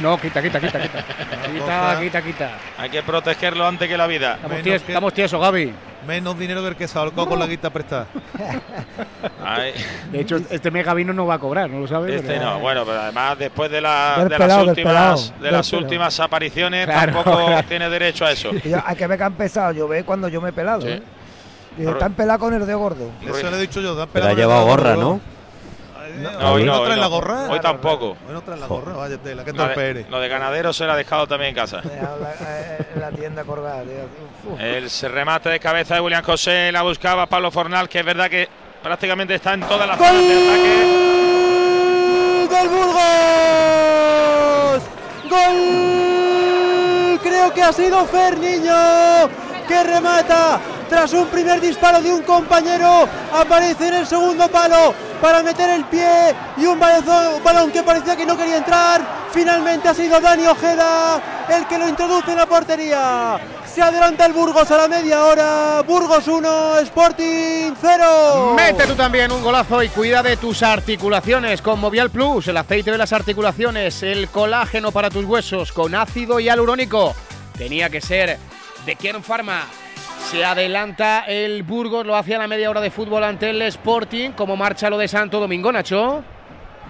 [SPEAKER 1] No, quita, quita, quita, quita. quita, quita, quita.
[SPEAKER 14] Hay que protegerlo antes que la vida.
[SPEAKER 1] Estamos, ties- estamos tiesos, Gaby.
[SPEAKER 21] Menos dinero que el que se ahorcó con la guita prestada.
[SPEAKER 14] Ay,
[SPEAKER 1] De hecho, este mega vino no va a cobrar, ¿no lo sabes?
[SPEAKER 14] este
[SPEAKER 1] Pero-
[SPEAKER 14] no, bueno, pero además después de, la-
[SPEAKER 22] Del
[SPEAKER 14] de
[SPEAKER 22] pelao,
[SPEAKER 14] las
[SPEAKER 22] del
[SPEAKER 14] últimas, de
[SPEAKER 22] del
[SPEAKER 14] las últimas apariciones
[SPEAKER 1] Claro,
[SPEAKER 14] tampoco
[SPEAKER 1] claro.
[SPEAKER 14] tiene derecho a eso.
[SPEAKER 22] Yo- hay que ver que ha empezado a llover cuando yo me he pelado. ¿eh? Y están pelados con el de gordo.
[SPEAKER 21] Eso le he dicho yo.
[SPEAKER 23] Pero
[SPEAKER 21] pelado
[SPEAKER 23] ha llevado gorra. ¿no?
[SPEAKER 14] No, hoy
[SPEAKER 21] ¿Hoy
[SPEAKER 14] no,
[SPEAKER 21] no la gorra?
[SPEAKER 14] Hoy tampoco.
[SPEAKER 21] Hoy no traen la gorra, vaya tela, qué
[SPEAKER 14] de,
[SPEAKER 21] eres.
[SPEAKER 14] lo de ganadero se lo ha dejado también en casa.
[SPEAKER 22] eh, En la tienda colgada.
[SPEAKER 14] El remate de cabeza de William José la buscaba Pablo Fornal, que es verdad que prácticamente está en todas las zonas de ataque.
[SPEAKER 18] ¡Gol Burgos! ¡Gol! Creo que ha sido Fer Niño que remata tras un primer disparo de un compañero. Aparece en el segundo palo para meter el pie y un balón que parecía que no quería entrar. Finalmente ha sido Dani Ojeda el que lo introduce en la portería. Se adelanta el Burgos a la media hora. Burgos 1, Sporting 0.
[SPEAKER 1] Mete tú también un golazo y cuida de tus articulaciones con Movial Plus, el aceite de las articulaciones, el colágeno para tus huesos con ácido hialurónico. Tenía que ser de Kern Pharma. Se adelanta el Burgos, lo hacía a la media hora de fútbol ante el Sporting. como marcha lo de Santo Domingo, Nacho?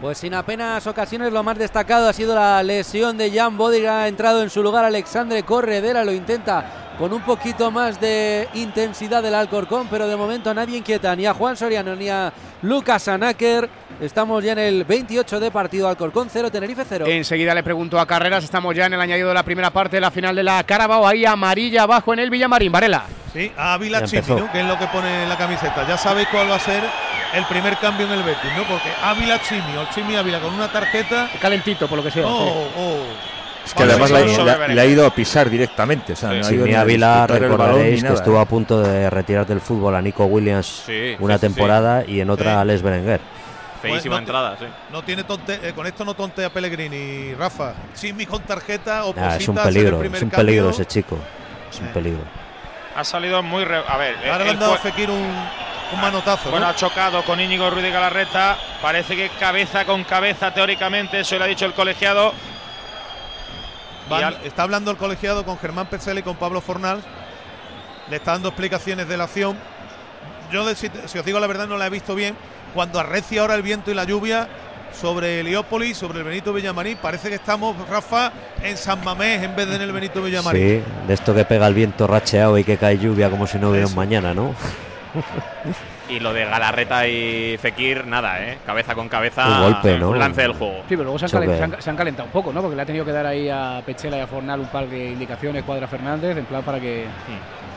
[SPEAKER 17] Pues sin apenas ocasiones, lo más destacado ha sido la lesión de Jan Bodiga. Ha entrado en su lugar Alexandre Corredera, lo intenta con un poquito más de intensidad del Alcorcón, pero de momento nadie inquieta, ni a Juan Soriano ni a Lucas Anáker. Estamos ya en el 28 de partido, Alcorcón 0, Tenerife 0.
[SPEAKER 1] Enseguida le pregunto a Carreras, estamos ya en el añadido de la primera parte de la final de la Carabao, ahí amarilla abajo en el Villamarín, Varela.
[SPEAKER 21] Sí, a Ávila
[SPEAKER 1] empezó.
[SPEAKER 21] ¿no? que es lo que pone en la camiseta. Ya sabéis cuál va a ser el primer cambio en el Betis, ¿no? Porque Ávila Chimi o Chimi Ávila con una tarjeta.
[SPEAKER 1] Calentito, por lo que sea.
[SPEAKER 21] Oh,
[SPEAKER 1] sí.
[SPEAKER 21] oh.
[SPEAKER 13] Es que además le, le- le ha ido a pisar directamente. O sea, no ha ido
[SPEAKER 23] Simi
[SPEAKER 13] ni a ni
[SPEAKER 23] recordaréis que estuvo
[SPEAKER 13] ¿eh?
[SPEAKER 23] a punto de retirar del fútbol a Nico Williams
[SPEAKER 21] Sí,
[SPEAKER 23] una
[SPEAKER 21] sí, sí,
[SPEAKER 23] temporada y en otra a Les Berenguer.
[SPEAKER 24] Feísima
[SPEAKER 21] Pues no te-
[SPEAKER 24] entrada, sí.
[SPEAKER 21] No tiene tonte, eh, con esto no tontea Pellegrini, Rafa. Chimi con tarjeta o
[SPEAKER 23] Ah, es un peligro, es un
[SPEAKER 21] cambio.
[SPEAKER 23] peligro ese chico. Es un peligro.
[SPEAKER 14] Ha salido muy. re- A ver,
[SPEAKER 21] Ahora
[SPEAKER 14] el
[SPEAKER 21] le han dado Fekir un, un manotazo.
[SPEAKER 14] Bueno,
[SPEAKER 21] ¿no?
[SPEAKER 14] ha chocado con Íñigo Ruiz de Galarreta. Parece que cabeza con cabeza, teóricamente, eso lo ha dicho el colegiado.
[SPEAKER 21] Van-
[SPEAKER 14] al-
[SPEAKER 21] Está hablando el colegiado con Germán Petzela y con Pablo Fornal. Le está dando explicaciones de la acción. Yo, de- si, si os digo la verdad, no la he visto bien. Cuando arrecia ahora el viento y la lluvia sobre Heliópolis, sobre el Benito Villamarín, parece que estamos, Rafa, en San Mamés en vez de en el Benito Villamarín.
[SPEAKER 23] Sí, de esto que pega el viento racheado y que cae lluvia como si no hubiera un mañana, ¿no?
[SPEAKER 24] Y lo de Galarreta y Fekir, nada, ¿eh? Cabeza con cabeza.
[SPEAKER 23] Un golpe, ¿no?
[SPEAKER 24] Un lance del juego.
[SPEAKER 1] Sí, pero luego se han,
[SPEAKER 23] Choque.
[SPEAKER 1] calen- se han- se han calentado un poco, ¿no? Porque le ha tenido que dar ahí a Pechela y a Fornal un par de indicaciones, Cuadra Fernández, en plan para que.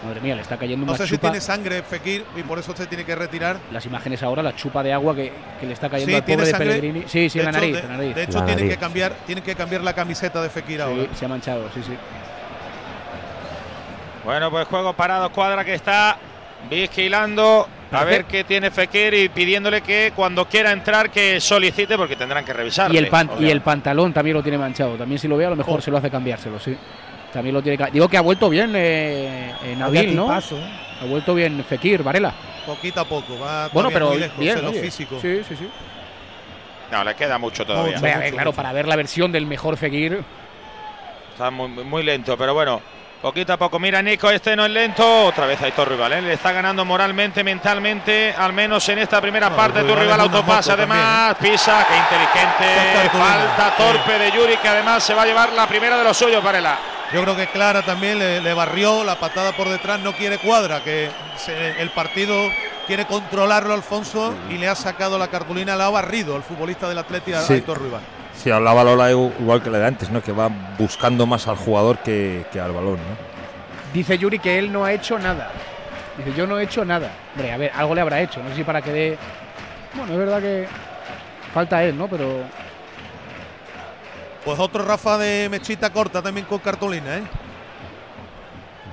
[SPEAKER 1] Madre mía, le está cayendo
[SPEAKER 21] No
[SPEAKER 1] una
[SPEAKER 21] sé si tiene sangre Fekir y por eso se tiene que retirar.
[SPEAKER 1] Las imágenes ahora, la chupa de agua que, que le está cayendo
[SPEAKER 21] Sí,
[SPEAKER 1] al
[SPEAKER 21] tiene
[SPEAKER 1] pobre de
[SPEAKER 21] sangre.
[SPEAKER 1] Pellegrini. Sí, sí,
[SPEAKER 21] De
[SPEAKER 1] en la nariz.
[SPEAKER 21] de-
[SPEAKER 1] en la nariz.
[SPEAKER 21] de hecho, tienen que cambiar, tienen que cambiar la camiseta de Fekir ahora.
[SPEAKER 1] Sí, se ha manchado, sí, sí.
[SPEAKER 14] Bueno, pues juego parado, cuadra que está vigilando. A ver qué tiene Fekir y pidiéndole que cuando quiera entrar que solicite porque tendrán que revisarle.
[SPEAKER 1] Y el, pan- y el pantalón también lo tiene manchado. También si lo ve, a lo mejor
[SPEAKER 21] Oh.
[SPEAKER 1] se lo hace cambiárselo, sí. También lo tiene que- Digo que ha vuelto bien eh, eh, Nabil, ¿no?
[SPEAKER 22] tipazo.
[SPEAKER 1] Ha vuelto bien Fekir, Varela.
[SPEAKER 21] Poquito a poco. Va
[SPEAKER 1] Bueno, pero
[SPEAKER 21] muy lejos
[SPEAKER 1] bien,
[SPEAKER 21] en lo
[SPEAKER 1] oye.
[SPEAKER 21] físico.
[SPEAKER 1] Sí, sí, sí.
[SPEAKER 14] No, le queda mucho todavía.
[SPEAKER 1] Ver, claro, para ver la versión del mejor Fekir.
[SPEAKER 14] Está muy, muy lento, pero bueno, poquito a poco. Mira, Nico, este no es lento. Otra vez Aitor Rival, ¿eh? le está ganando moralmente, mentalmente, al menos en esta primera
[SPEAKER 21] No,
[SPEAKER 14] parte. Tu
[SPEAKER 21] Rival
[SPEAKER 14] autopasa,
[SPEAKER 21] moto
[SPEAKER 14] además, pisa, qué inteligente. Falta torpe de Yuri, que además se va a llevar la primera de los suyos, Varela.
[SPEAKER 21] Yo creo que Clara también le, le barrió la patada por detrás, no quiere cuadra, que se- el partido quiere controlarlo Alfonso y le ha sacado la cartulina, la ha barrido el futbolista del Atleti a
[SPEAKER 13] Sí.
[SPEAKER 21] Aitor Rival.
[SPEAKER 13] Sí, hablaba Lola igual que la de antes, ¿no? Que va buscando más al jugador que, que al balón, ¿no?
[SPEAKER 1] Dice Yuri que él no ha hecho nada. Dice, yo no he hecho nada. Hombre, a ver, algo le habrá hecho. No sé si para que dé. Bueno, es verdad que falta él, ¿no? Pero
[SPEAKER 21] Pues otro Rafa de mechita corta también con cartulina, ¿eh?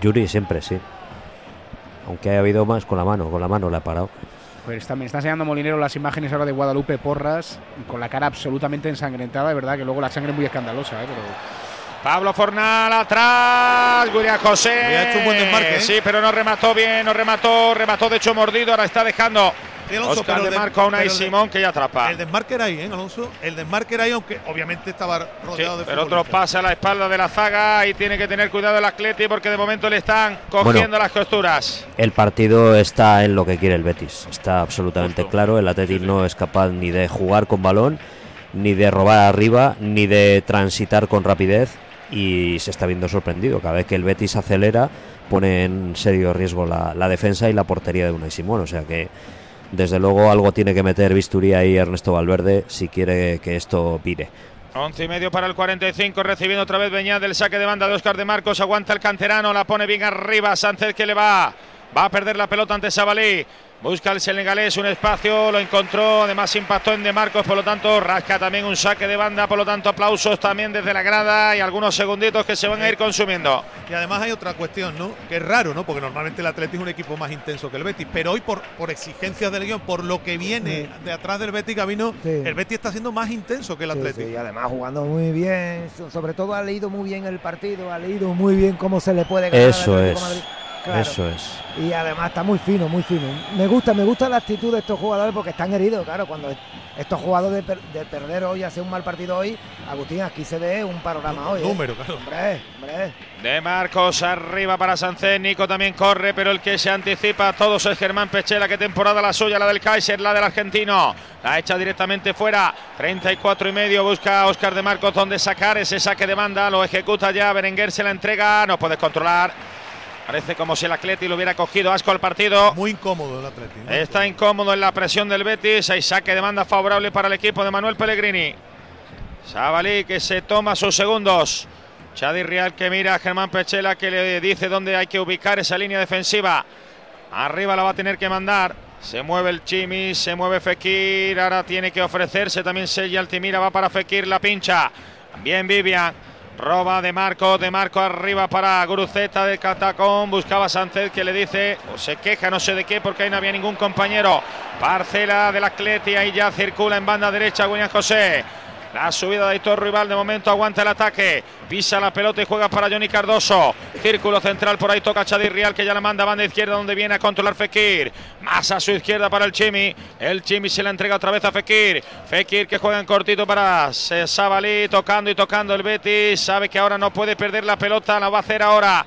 [SPEAKER 23] Yuri siempre, sí. Aunque haya habido más con la mano, con la mano le ha parado.
[SPEAKER 1] Pues está, me está enseñando Molinero las imágenes ahora de Guadalupe Porras con la cara absolutamente ensangrentada. Es verdad que luego la sangre es muy escandalosa, ¿eh? Pero
[SPEAKER 14] Pablo Fornal atrás, William José.
[SPEAKER 21] Había hecho un buen desmarque, ¿eh?
[SPEAKER 14] Sí, pero no remató bien, no remató, remató de hecho mordido, ahora está dejando
[SPEAKER 21] Sí, Alonso,
[SPEAKER 14] Oscar
[SPEAKER 21] pero
[SPEAKER 14] de Marco a Unai
[SPEAKER 21] pero el de-
[SPEAKER 14] Simón que ya atrapa.
[SPEAKER 21] El desmarque era ahí, ¿eh, Alonso? El desmarque era ahí, aunque obviamente estaba
[SPEAKER 14] Sí,
[SPEAKER 21] rodeado de
[SPEAKER 14] pero otro pase a la espalda de la zaga y tiene que tener cuidado el Atleti porque de momento le están cogiendo las costuras.
[SPEAKER 23] El partido está en lo que quiere el Betis. Está absolutamente claro. El Athletic no es capaz ni de jugar con balón, ni de robar arriba, ni de transitar con rapidez. y se está viendo sorprendido. Cada vez que el Betis acelera, pone en serio riesgo la, la defensa y la portería de Unai Simón. O sea que, desde luego, algo tiene que meter Bisturí ahí Ernesto Valverde si quiere que esto vire.
[SPEAKER 14] 11 y medio para el 45, recibiendo otra vez Beñat del saque de banda de Oscar de Marcos, aguanta el canterano, la pone bien arriba, Sánchez que le va, va a perder la pelota ante Sabalí, busca el senegalés un espacio, lo encontró, además impactó en de Marcos, por lo tanto rasca también un saque de banda, por lo tanto aplausos también desde la grada y algunos segunditos que se van a ir consumiendo.
[SPEAKER 21] Y además hay otra cuestión, ¿no? Que es raro, ¿no? Porque normalmente el Atlético es un equipo más intenso que el Betis, pero hoy por, por exigencias del guion, por lo que viene de atrás del Betis Gabino,
[SPEAKER 22] Sí.
[SPEAKER 21] el Betis está siendo más intenso que el
[SPEAKER 22] Sí,
[SPEAKER 21] Atlético.
[SPEAKER 22] sí, y además jugando muy bien, so- sobre todo ha leído muy bien el partido, ha leído muy bien cómo se le puede ganar al
[SPEAKER 23] Eso
[SPEAKER 22] Atlético
[SPEAKER 23] es,
[SPEAKER 22] Madrid. Claro.
[SPEAKER 23] eso es.
[SPEAKER 22] Y además está muy fino, muy fino. Me gusta, me gusta la actitud de estos jugadores porque están heridos, claro, cuando estos jugadores de, per- de perder hoy, hacer un mal partido hoy, Agustín, aquí se ve un panorama hoy. ¿eh?
[SPEAKER 21] número, claro.
[SPEAKER 22] Hombre, hombre.
[SPEAKER 14] De Marcos arriba para Sánchez, Nico también corre, pero el que se anticipa a todos es Germán Pechela, que temporada la suya, la del Kaiser, la del argentino. La echa directamente fuera, 34 y medio, busca a Oscar de Marcos donde sacar ese saque de banda, lo ejecuta ya, Berenguer se la entrega, no puede controlar. Parece como si el Atleti lo hubiera cogido asco al partido.
[SPEAKER 21] Muy incómodo el Atlético. ¿no?
[SPEAKER 14] Está incómodo en la presión del Betis. Hay saque de banda favorable para el equipo de Manuel Pellegrini. Sabalí que se toma sus segundos. Chadi Real que mira a Germán Pechela que le dice dónde hay que ubicar esa línea defensiva. Arriba la va a tener que mandar. Se mueve el Chimi, se mueve Fekir. Ahora tiene que ofrecerse también Sella Altimira. Va para Fekir, la pincha. Bien Vivian. Roba de Marco, de Marco arriba para Guruceta de Catacón. Buscaba Sánchez que le dice, o se queja, no sé de qué, porque ahí no había ningún compañero. Parcela del Atleti, ahí ya circula en banda derecha William José. La subida de Aitor Rival de momento aguanta el ataque. Pisa la pelota y juega para Johnny Cardoso. Círculo central por ahí toca Chadir Real que ya la manda banda izquierda donde viene a controlar Fekir. Más a su izquierda para el Chimi. El Chimi se la entrega otra vez a Fekir. Fekir que juega en cortito para Sabalí tocando y tocando el Betis. Sabe que ahora no puede perder la pelota. La va a hacer ahora.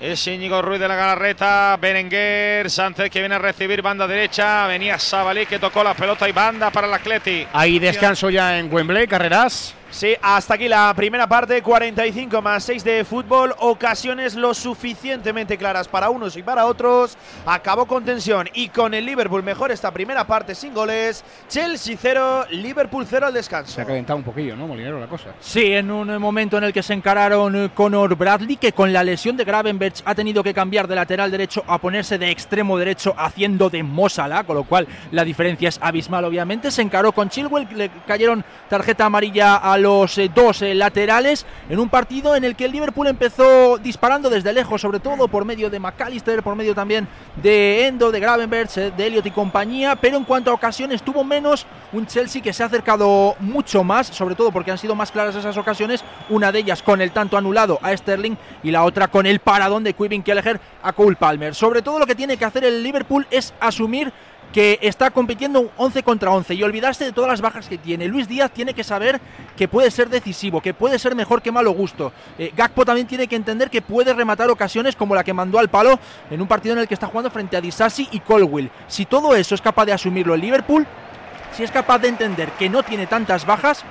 [SPEAKER 14] Es Íñigo Ruiz de la Galarreta, Berenguer, Sánchez que viene a recibir banda derecha, venía Sabalí que tocó la pelota y banda para el Atleti.
[SPEAKER 1] Hay descanso ya en Wembley, carreras.
[SPEAKER 16] Sí, hasta aquí la primera parte, 45 más 6 de fútbol, ocasiones lo suficientemente claras para unos y para otros. Acabó con tensión y con el Liverpool mejor esta primera parte sin goles. Chelsea 0, Liverpool 0 al descanso.
[SPEAKER 1] Se ha calentado un poquillo, ¿no, Molinero, la cosa?
[SPEAKER 15] Sí, en un momento en el que se encararon eh, Conor Bradley, que con la lesión de Gravenberch ha tenido que cambiar de lateral derecho a ponerse de extremo derecho haciendo de Mosala, con lo cual la diferencia es abismal, obviamente. Se encaró con Chilwell, le cayeron tarjeta amarilla los eh, dos eh, laterales en un partido en el que el Liverpool empezó disparando desde lejos, sobre todo por medio de McAllister, por medio también de Endo, de Gravenberch, eh, de Elliot y compañía, pero en cuanto a ocasiones tuvo menos un Chelsea que se ha acercado mucho más, sobre todo porque han sido más claras esas ocasiones, una de ellas con el tanto anulado a Sterling y la otra con el paradón de Quibin Kelleher a Cole Palmer. Sobre todo lo que tiene que hacer el Liverpool es asumir que está compitiendo 11 contra 11 y olvidarse de todas las bajas que tiene. Luis Díaz tiene que saber que puede ser decisivo, que puede ser mejor que malo gusto. Eh, Gakpo también tiene que entender que puede rematar ocasiones como la que mandó al palo en un partido en el que está jugando frente a Disasi y Colwill. Si todo eso es capaz de asumirlo el Liverpool, si es capaz de entender que no tiene tantas bajas,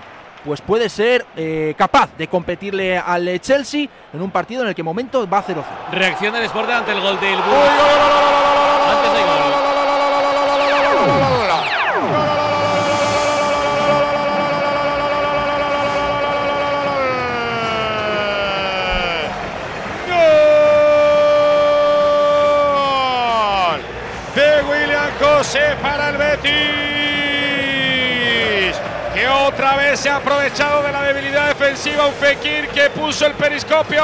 [SPEAKER 15] pues puede ser eh, capaz de competirle al eh, Chelsea en un partido en el que momento va 0-0.
[SPEAKER 2] Reacción del Sport ante el gol del. Antes hay gol.
[SPEAKER 14] Gol de William José para el Betis. Otra vez se ha aprovechado de la debilidad defensiva. Un Fekir que puso el periscopio.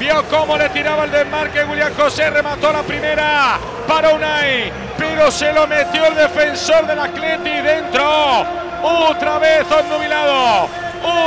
[SPEAKER 14] Vio cómo le tiraba el desmarque. William José remató la primera para Unai. Pero se lo metió el defensor del Atleti dentro. Otra vez obnubilado.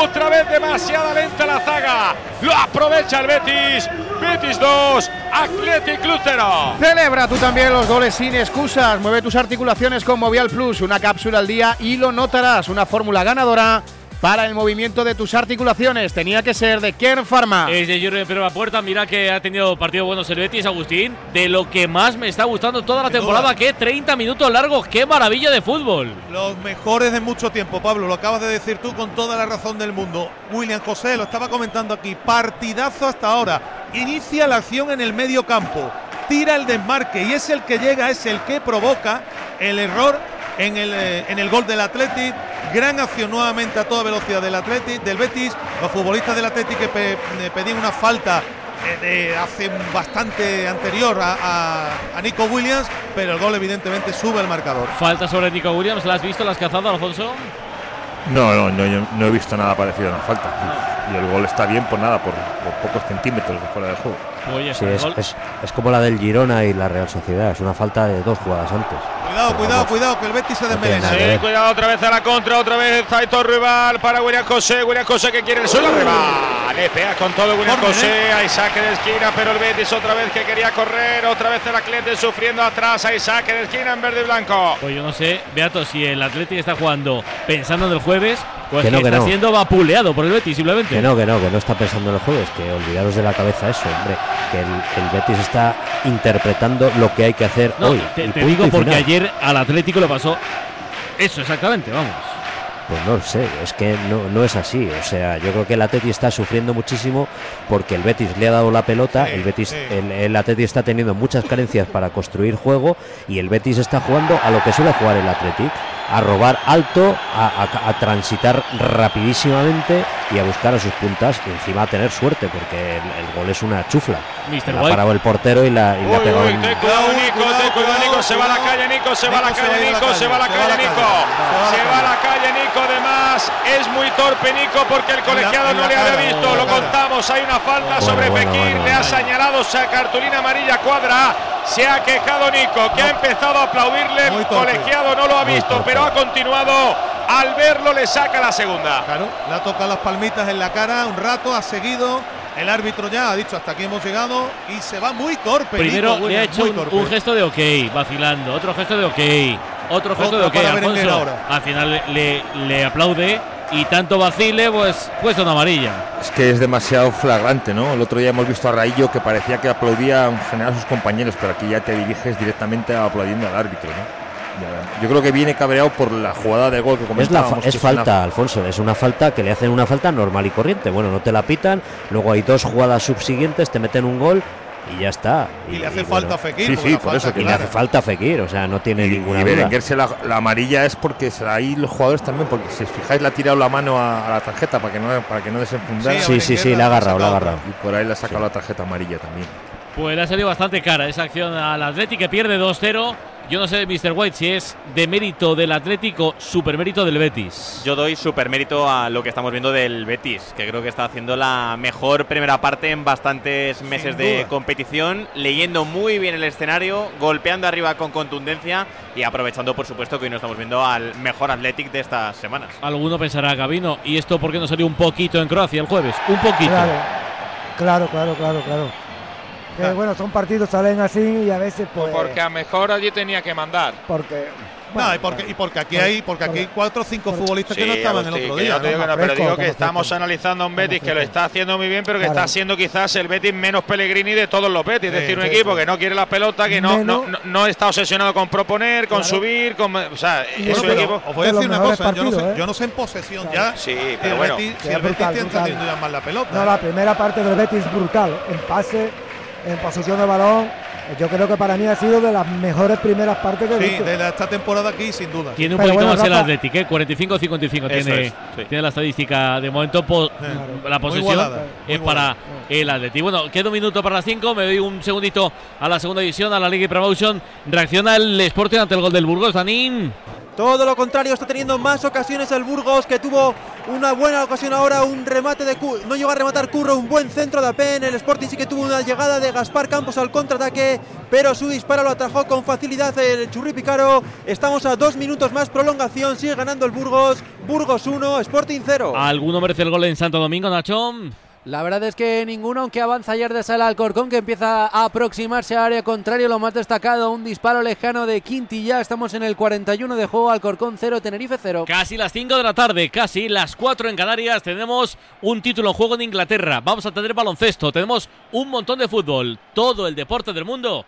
[SPEAKER 14] Otra vez demasiada lenta la zaga. Lo aprovecha el Betis. Betis 2, Athletic Club 0.
[SPEAKER 1] Celebra tú también los goles sin excusas. Mueve tus articulaciones con Movial Plus, una cápsula al día y lo notarás. Una fórmula ganadora para el movimiento de tus articulaciones. Tenía que ser de Kern Pharma.
[SPEAKER 2] Es de Jurgen Pérez Puerta. Mira que ha tenido partido buenos el Betis, Agustín. De lo que más me está gustando toda la temporada, que 30 minutos largos. ¡Qué maravilla de fútbol!
[SPEAKER 21] Los mejores de mucho tiempo, Pablo, lo acabas de decir tú con toda la razón del mundo. William José lo estaba comentando aquí, partidazo hasta ahora. Inicia la acción en el medio campo, tira el desmarque y es el que llega, es el que provoca el error en el, eh, en el gol del Athletic. Gran acción nuevamente a toda velocidad del Athletic, del Betis. Los futbolistas del Athletic que pe- eh, pedían una falta eh, de hace bastante anterior a, a- a Nico Williams, pero el gol evidentemente sube el marcador.
[SPEAKER 2] Falta sobre Nico Williams. ¿La has visto? ¿La has cazado, Alfonso?
[SPEAKER 13] No, no, no, yo no he visto nada parecido a una falta. Y el gol está bien por nada, por, por pocos centímetros de fuera del juego.
[SPEAKER 2] Oye,
[SPEAKER 23] Sí, es, es- es como la del Girona y la Real Sociedad, es una falta de dos jugadas antes.
[SPEAKER 21] Cuidado, cuidado, cuidado, que el Betis se desmelena.
[SPEAKER 23] ver.
[SPEAKER 14] Cuidado otra vez a la contra, otra vez Aitor Rival para William José. William José que quiere el suelo arriba. Le pega con todo William
[SPEAKER 21] Córner,
[SPEAKER 14] José. Hay saque de esquina, pero el Betis otra vez que quería correr. Otra vez el Atleti sufriendo atrás. Hay saque de esquina en verde y blanco.
[SPEAKER 2] Pues yo no sé, Beato, si el Atlético está jugando pensando en el jueves, pues
[SPEAKER 23] Que
[SPEAKER 2] que,
[SPEAKER 23] no, que
[SPEAKER 2] está
[SPEAKER 23] no.
[SPEAKER 2] siendo vapuleado por el Betis simplemente.
[SPEAKER 23] Que no, que no, que no está pensando en el jueves, que olvidaros de la cabeza eso, hombre. Que el, el Betis está interpretando lo que hay que hacer
[SPEAKER 2] No,
[SPEAKER 23] hoy.
[SPEAKER 2] te, te digo porque
[SPEAKER 23] final.
[SPEAKER 2] ayer al Atlético le pasó eso exactamente, vamos.
[SPEAKER 23] Pues no lo sé, es que no, no es así. O sea, yo creo que el Atleti está sufriendo muchísimo porque el Betis le ha dado la pelota, el Betis, el, el Atleti está teniendo muchas carencias para construir juego y el Betis está jugando a lo que suele jugar el Athletic, a robar alto, a, a- a transitar rapidísimamente y a buscar a sus puntas y encima a tener suerte porque el, el gol es una chufla.
[SPEAKER 2] Mr.
[SPEAKER 23] La ha parado el portero y la, y le ha pegado
[SPEAKER 14] Uy,
[SPEAKER 23] en-
[SPEAKER 14] cuidado, Nico, cuidado, Nico. Se va a la calle, Nico, se va a la calle, Nico, se va a la calle, Nico. Se va a la calle, Nico. Además, es muy torpe, Nico, porque el colegiado no
[SPEAKER 21] la
[SPEAKER 14] le había visto.
[SPEAKER 21] la
[SPEAKER 14] Lo contamos. Hay una falta
[SPEAKER 23] Bueno,
[SPEAKER 14] sobre
[SPEAKER 23] bueno,
[SPEAKER 14] Le ha
[SPEAKER 23] bueno.
[SPEAKER 14] señalado esa cartulina amarilla cuadra. Se ha quejado Nico, que ha empezado a aplaudirle. El colegiado no lo ha visto, pero ha continuado. Al verlo, le saca la segunda.
[SPEAKER 21] Claro, le ha tocado las palmitas en la cara un rato, ha seguido. El árbitro ya ha dicho hasta aquí hemos llegado y se va muy torpe.
[SPEAKER 2] Primero
[SPEAKER 21] Nico
[SPEAKER 2] le ha hecho un, gesto de ok, vacilando, otro gesto de ok, otro gesto de ok, Alfonso.
[SPEAKER 21] ahora.
[SPEAKER 2] Al final le, le- le aplaude y tanto vacile, pues puesto una amarilla.
[SPEAKER 13] Es que es demasiado flagrante, ¿no? El otro día hemos visto a Raillo que parecía que aplaudía en general a sus compañeros, pero aquí ya te diriges directamente aplaudiendo al árbitro, ¿no? Yo creo que viene cabreado por la jugada de gol que
[SPEAKER 23] Es, la fa-
[SPEAKER 13] comentábamos.
[SPEAKER 23] es
[SPEAKER 13] una-
[SPEAKER 23] falta, Alfonso, es una falta que le hacen una falta normal y corriente. Bueno, no te la pitan, luego hay dos jugadas subsiguientes, te meten un gol y ya está.
[SPEAKER 21] Y le hace
[SPEAKER 23] bueno,
[SPEAKER 21] falta a Fekir.
[SPEAKER 13] Sí, sí,
[SPEAKER 21] la
[SPEAKER 13] por
[SPEAKER 21] falta
[SPEAKER 13] eso que
[SPEAKER 23] Y le hace falta a Fekir, o sea, no tiene
[SPEAKER 13] Y,
[SPEAKER 23] ninguna
[SPEAKER 13] y
[SPEAKER 23] duda.
[SPEAKER 13] La, la amarilla es porque se la- ahí los jugadores también, porque si os fijáis le ha tirado la mano a, a la tarjeta para que no para que no desenfundara.
[SPEAKER 23] Sí, sí, sí, le ha agarrado, le ha agarrado.
[SPEAKER 13] Y por ahí le ha sacado la tarjeta amarilla también.
[SPEAKER 2] Pues le ha salido bastante cara esa acción al Atlético que pierde 2-0. Yo no sé, Mr. White, si es de mérito del Atlético, supermérito del Betis.
[SPEAKER 24] Yo doy super mérito a lo que estamos viendo del Betis, que creo que está haciendo la mejor primera parte en bastantes meses de competición, leyendo muy bien el escenario, golpeando arriba con contundencia y aprovechando, por supuesto, que hoy no estamos viendo al mejor Athletic de estas semanas.
[SPEAKER 2] Alguno pensará, Gabino, ¿y esto por qué no salió un poquito en Croacia el jueves? Un poquito.
[SPEAKER 22] Claro, claro, claro, claro, claro. Que, bueno, son partidos salen así y a veces pues
[SPEAKER 14] Porque a mejor allí tenía que mandar.
[SPEAKER 22] porque
[SPEAKER 21] No, y porque, y porque aquí hay, porque aquí hay cuatro o cinco futbolistas que no
[SPEAKER 14] Sí,
[SPEAKER 21] estaban
[SPEAKER 14] Agustín,
[SPEAKER 21] el otro día.
[SPEAKER 14] pero digo que estamos analizando a un Betis que lo está haciendo muy bien, pero que
[SPEAKER 22] Claro.
[SPEAKER 14] está siendo quizás el Betis menos Pellegrini de todos los Betis. Es
[SPEAKER 21] Sí,
[SPEAKER 14] decir, un
[SPEAKER 21] sí,
[SPEAKER 14] equipo
[SPEAKER 21] sí.
[SPEAKER 14] que no quiere la pelota, que no, no, no, está obsesionado con proponer, con
[SPEAKER 22] Claro.
[SPEAKER 14] subir, con, o sea, es un equipo.
[SPEAKER 21] os voy a decir una cosa, yo no, sé,
[SPEAKER 22] partidos, ¿eh?
[SPEAKER 21] yo no sé en posesión
[SPEAKER 22] Claro.
[SPEAKER 21] ya
[SPEAKER 14] Sí,
[SPEAKER 21] si
[SPEAKER 14] pero
[SPEAKER 21] el
[SPEAKER 14] bueno.
[SPEAKER 21] Betis, si el Betis está
[SPEAKER 22] brutal.
[SPEAKER 21] teniendo ya más la pelota.
[SPEAKER 22] no, la primera parte del Betis brutal, en pase, en posesión de balón, yo creo que para mí ha sido de las mejores primeras partes que he
[SPEAKER 21] Sí,
[SPEAKER 22] visto.
[SPEAKER 21] de la- esta temporada aquí, sin duda.
[SPEAKER 2] Tiene un
[SPEAKER 22] Pero
[SPEAKER 2] poquito
[SPEAKER 22] bueno,
[SPEAKER 2] más el
[SPEAKER 22] Rafa-
[SPEAKER 2] Atlético, ¿eh? 45-55
[SPEAKER 24] Eso
[SPEAKER 2] tiene,
[SPEAKER 24] es, sí.
[SPEAKER 2] tiene la estadística de momento. po- la posesión
[SPEAKER 21] igualada,
[SPEAKER 2] es para el Atlético. Bueno, queda un minuto para las 5. Me doy un segundito a la segunda división, a la Liga y Promotion. Reacciona el Sporting ante el gol del Burgos. Danín.
[SPEAKER 18] Todo lo contrario, está teniendo más ocasiones el Burgos, que tuvo una buena ocasión ahora, un remate de no llegó a rematar Curro, un buen centro de Apen, el Sporting sí que tuvo una llegada de Gaspar Campos al contraataque, pero su disparo lo atajó con facilidad el Churri Picaro. Estamos a dos minutos más prolongación, sigue ganando el Burgos, Burgos 1, Sporting 0.
[SPEAKER 2] ¿Alguno merece el gol en Santo Domingo, Nacho?
[SPEAKER 17] La verdad es que ninguno, aunque avanza ayer de el Alcorcón, que empieza a aproximarse a área contrario. Lo más destacado, un disparo lejano de Quintilla. Estamos en el 41 de juego, Alcorcón 0, Tenerife 0.
[SPEAKER 2] Casi las 5 de la tarde, casi las 4 en Canarias. Tenemos un título en juego en Inglaterra. Vamos a tener baloncesto, tenemos un montón de fútbol. Todo el deporte del mundo